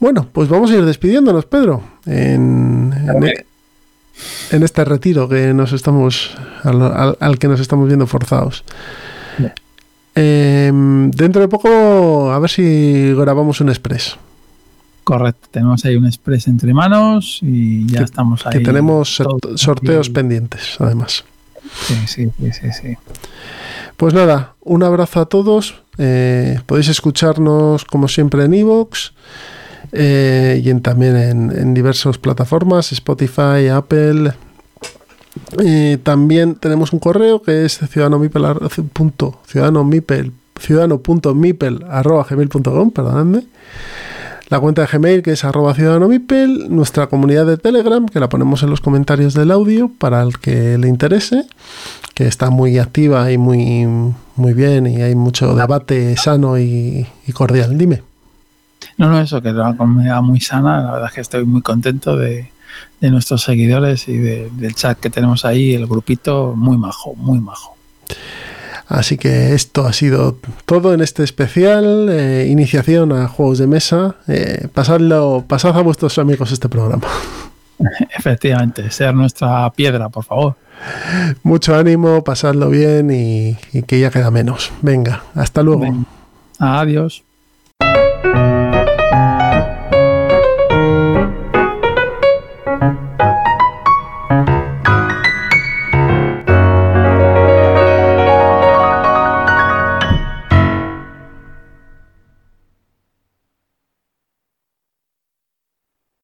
Bueno, pues vamos a ir despidiéndonos, Pedro, en, en, en este retiro que nos estamos al, al- al que nos estamos viendo forzados. Em, dentro de poco, a ver si grabamos un express. Correcto. Tenemos ahí un express entre manos y ya Que- estamos ahí. Que tenemos sorteos aquí. pendientes, además. Sí, sí, sí, sí, sí. Pues nada, un abrazo a todos. Eh, podéis escucharnos como siempre en Evox y en, también en, en diversas plataformas, Spotify, Apple. Eh, también tenemos un correo que es ciudadanomipel, ar- punto- ciudadanomipel- ciudadano.mipel arroba gmail.com, perdonadme. La cuenta de Gmail que es arroba ciudadanomipel, nuestra comunidad de Telegram que la ponemos en los comentarios del audio para el que le interese que está muy activa y muy, muy bien y hay mucho debate sano y cordial. Dime. No, no, eso, que es una comunidad muy sana. La verdad es que estoy muy contento de, de nuestros seguidores y de- del chat que tenemos ahí, el grupito, muy majo, muy majo. Así que esto ha sido todo en este especial. eh, iniciación a juegos de mesa. Eh, pasadlo, pasad a vuestros amigos este programa. (laughs) Efectivamente, ser nuestra piedra, por favor. Mucho ánimo, pasadlo bien y, y que ya queda menos. Venga, hasta luego. Adiós.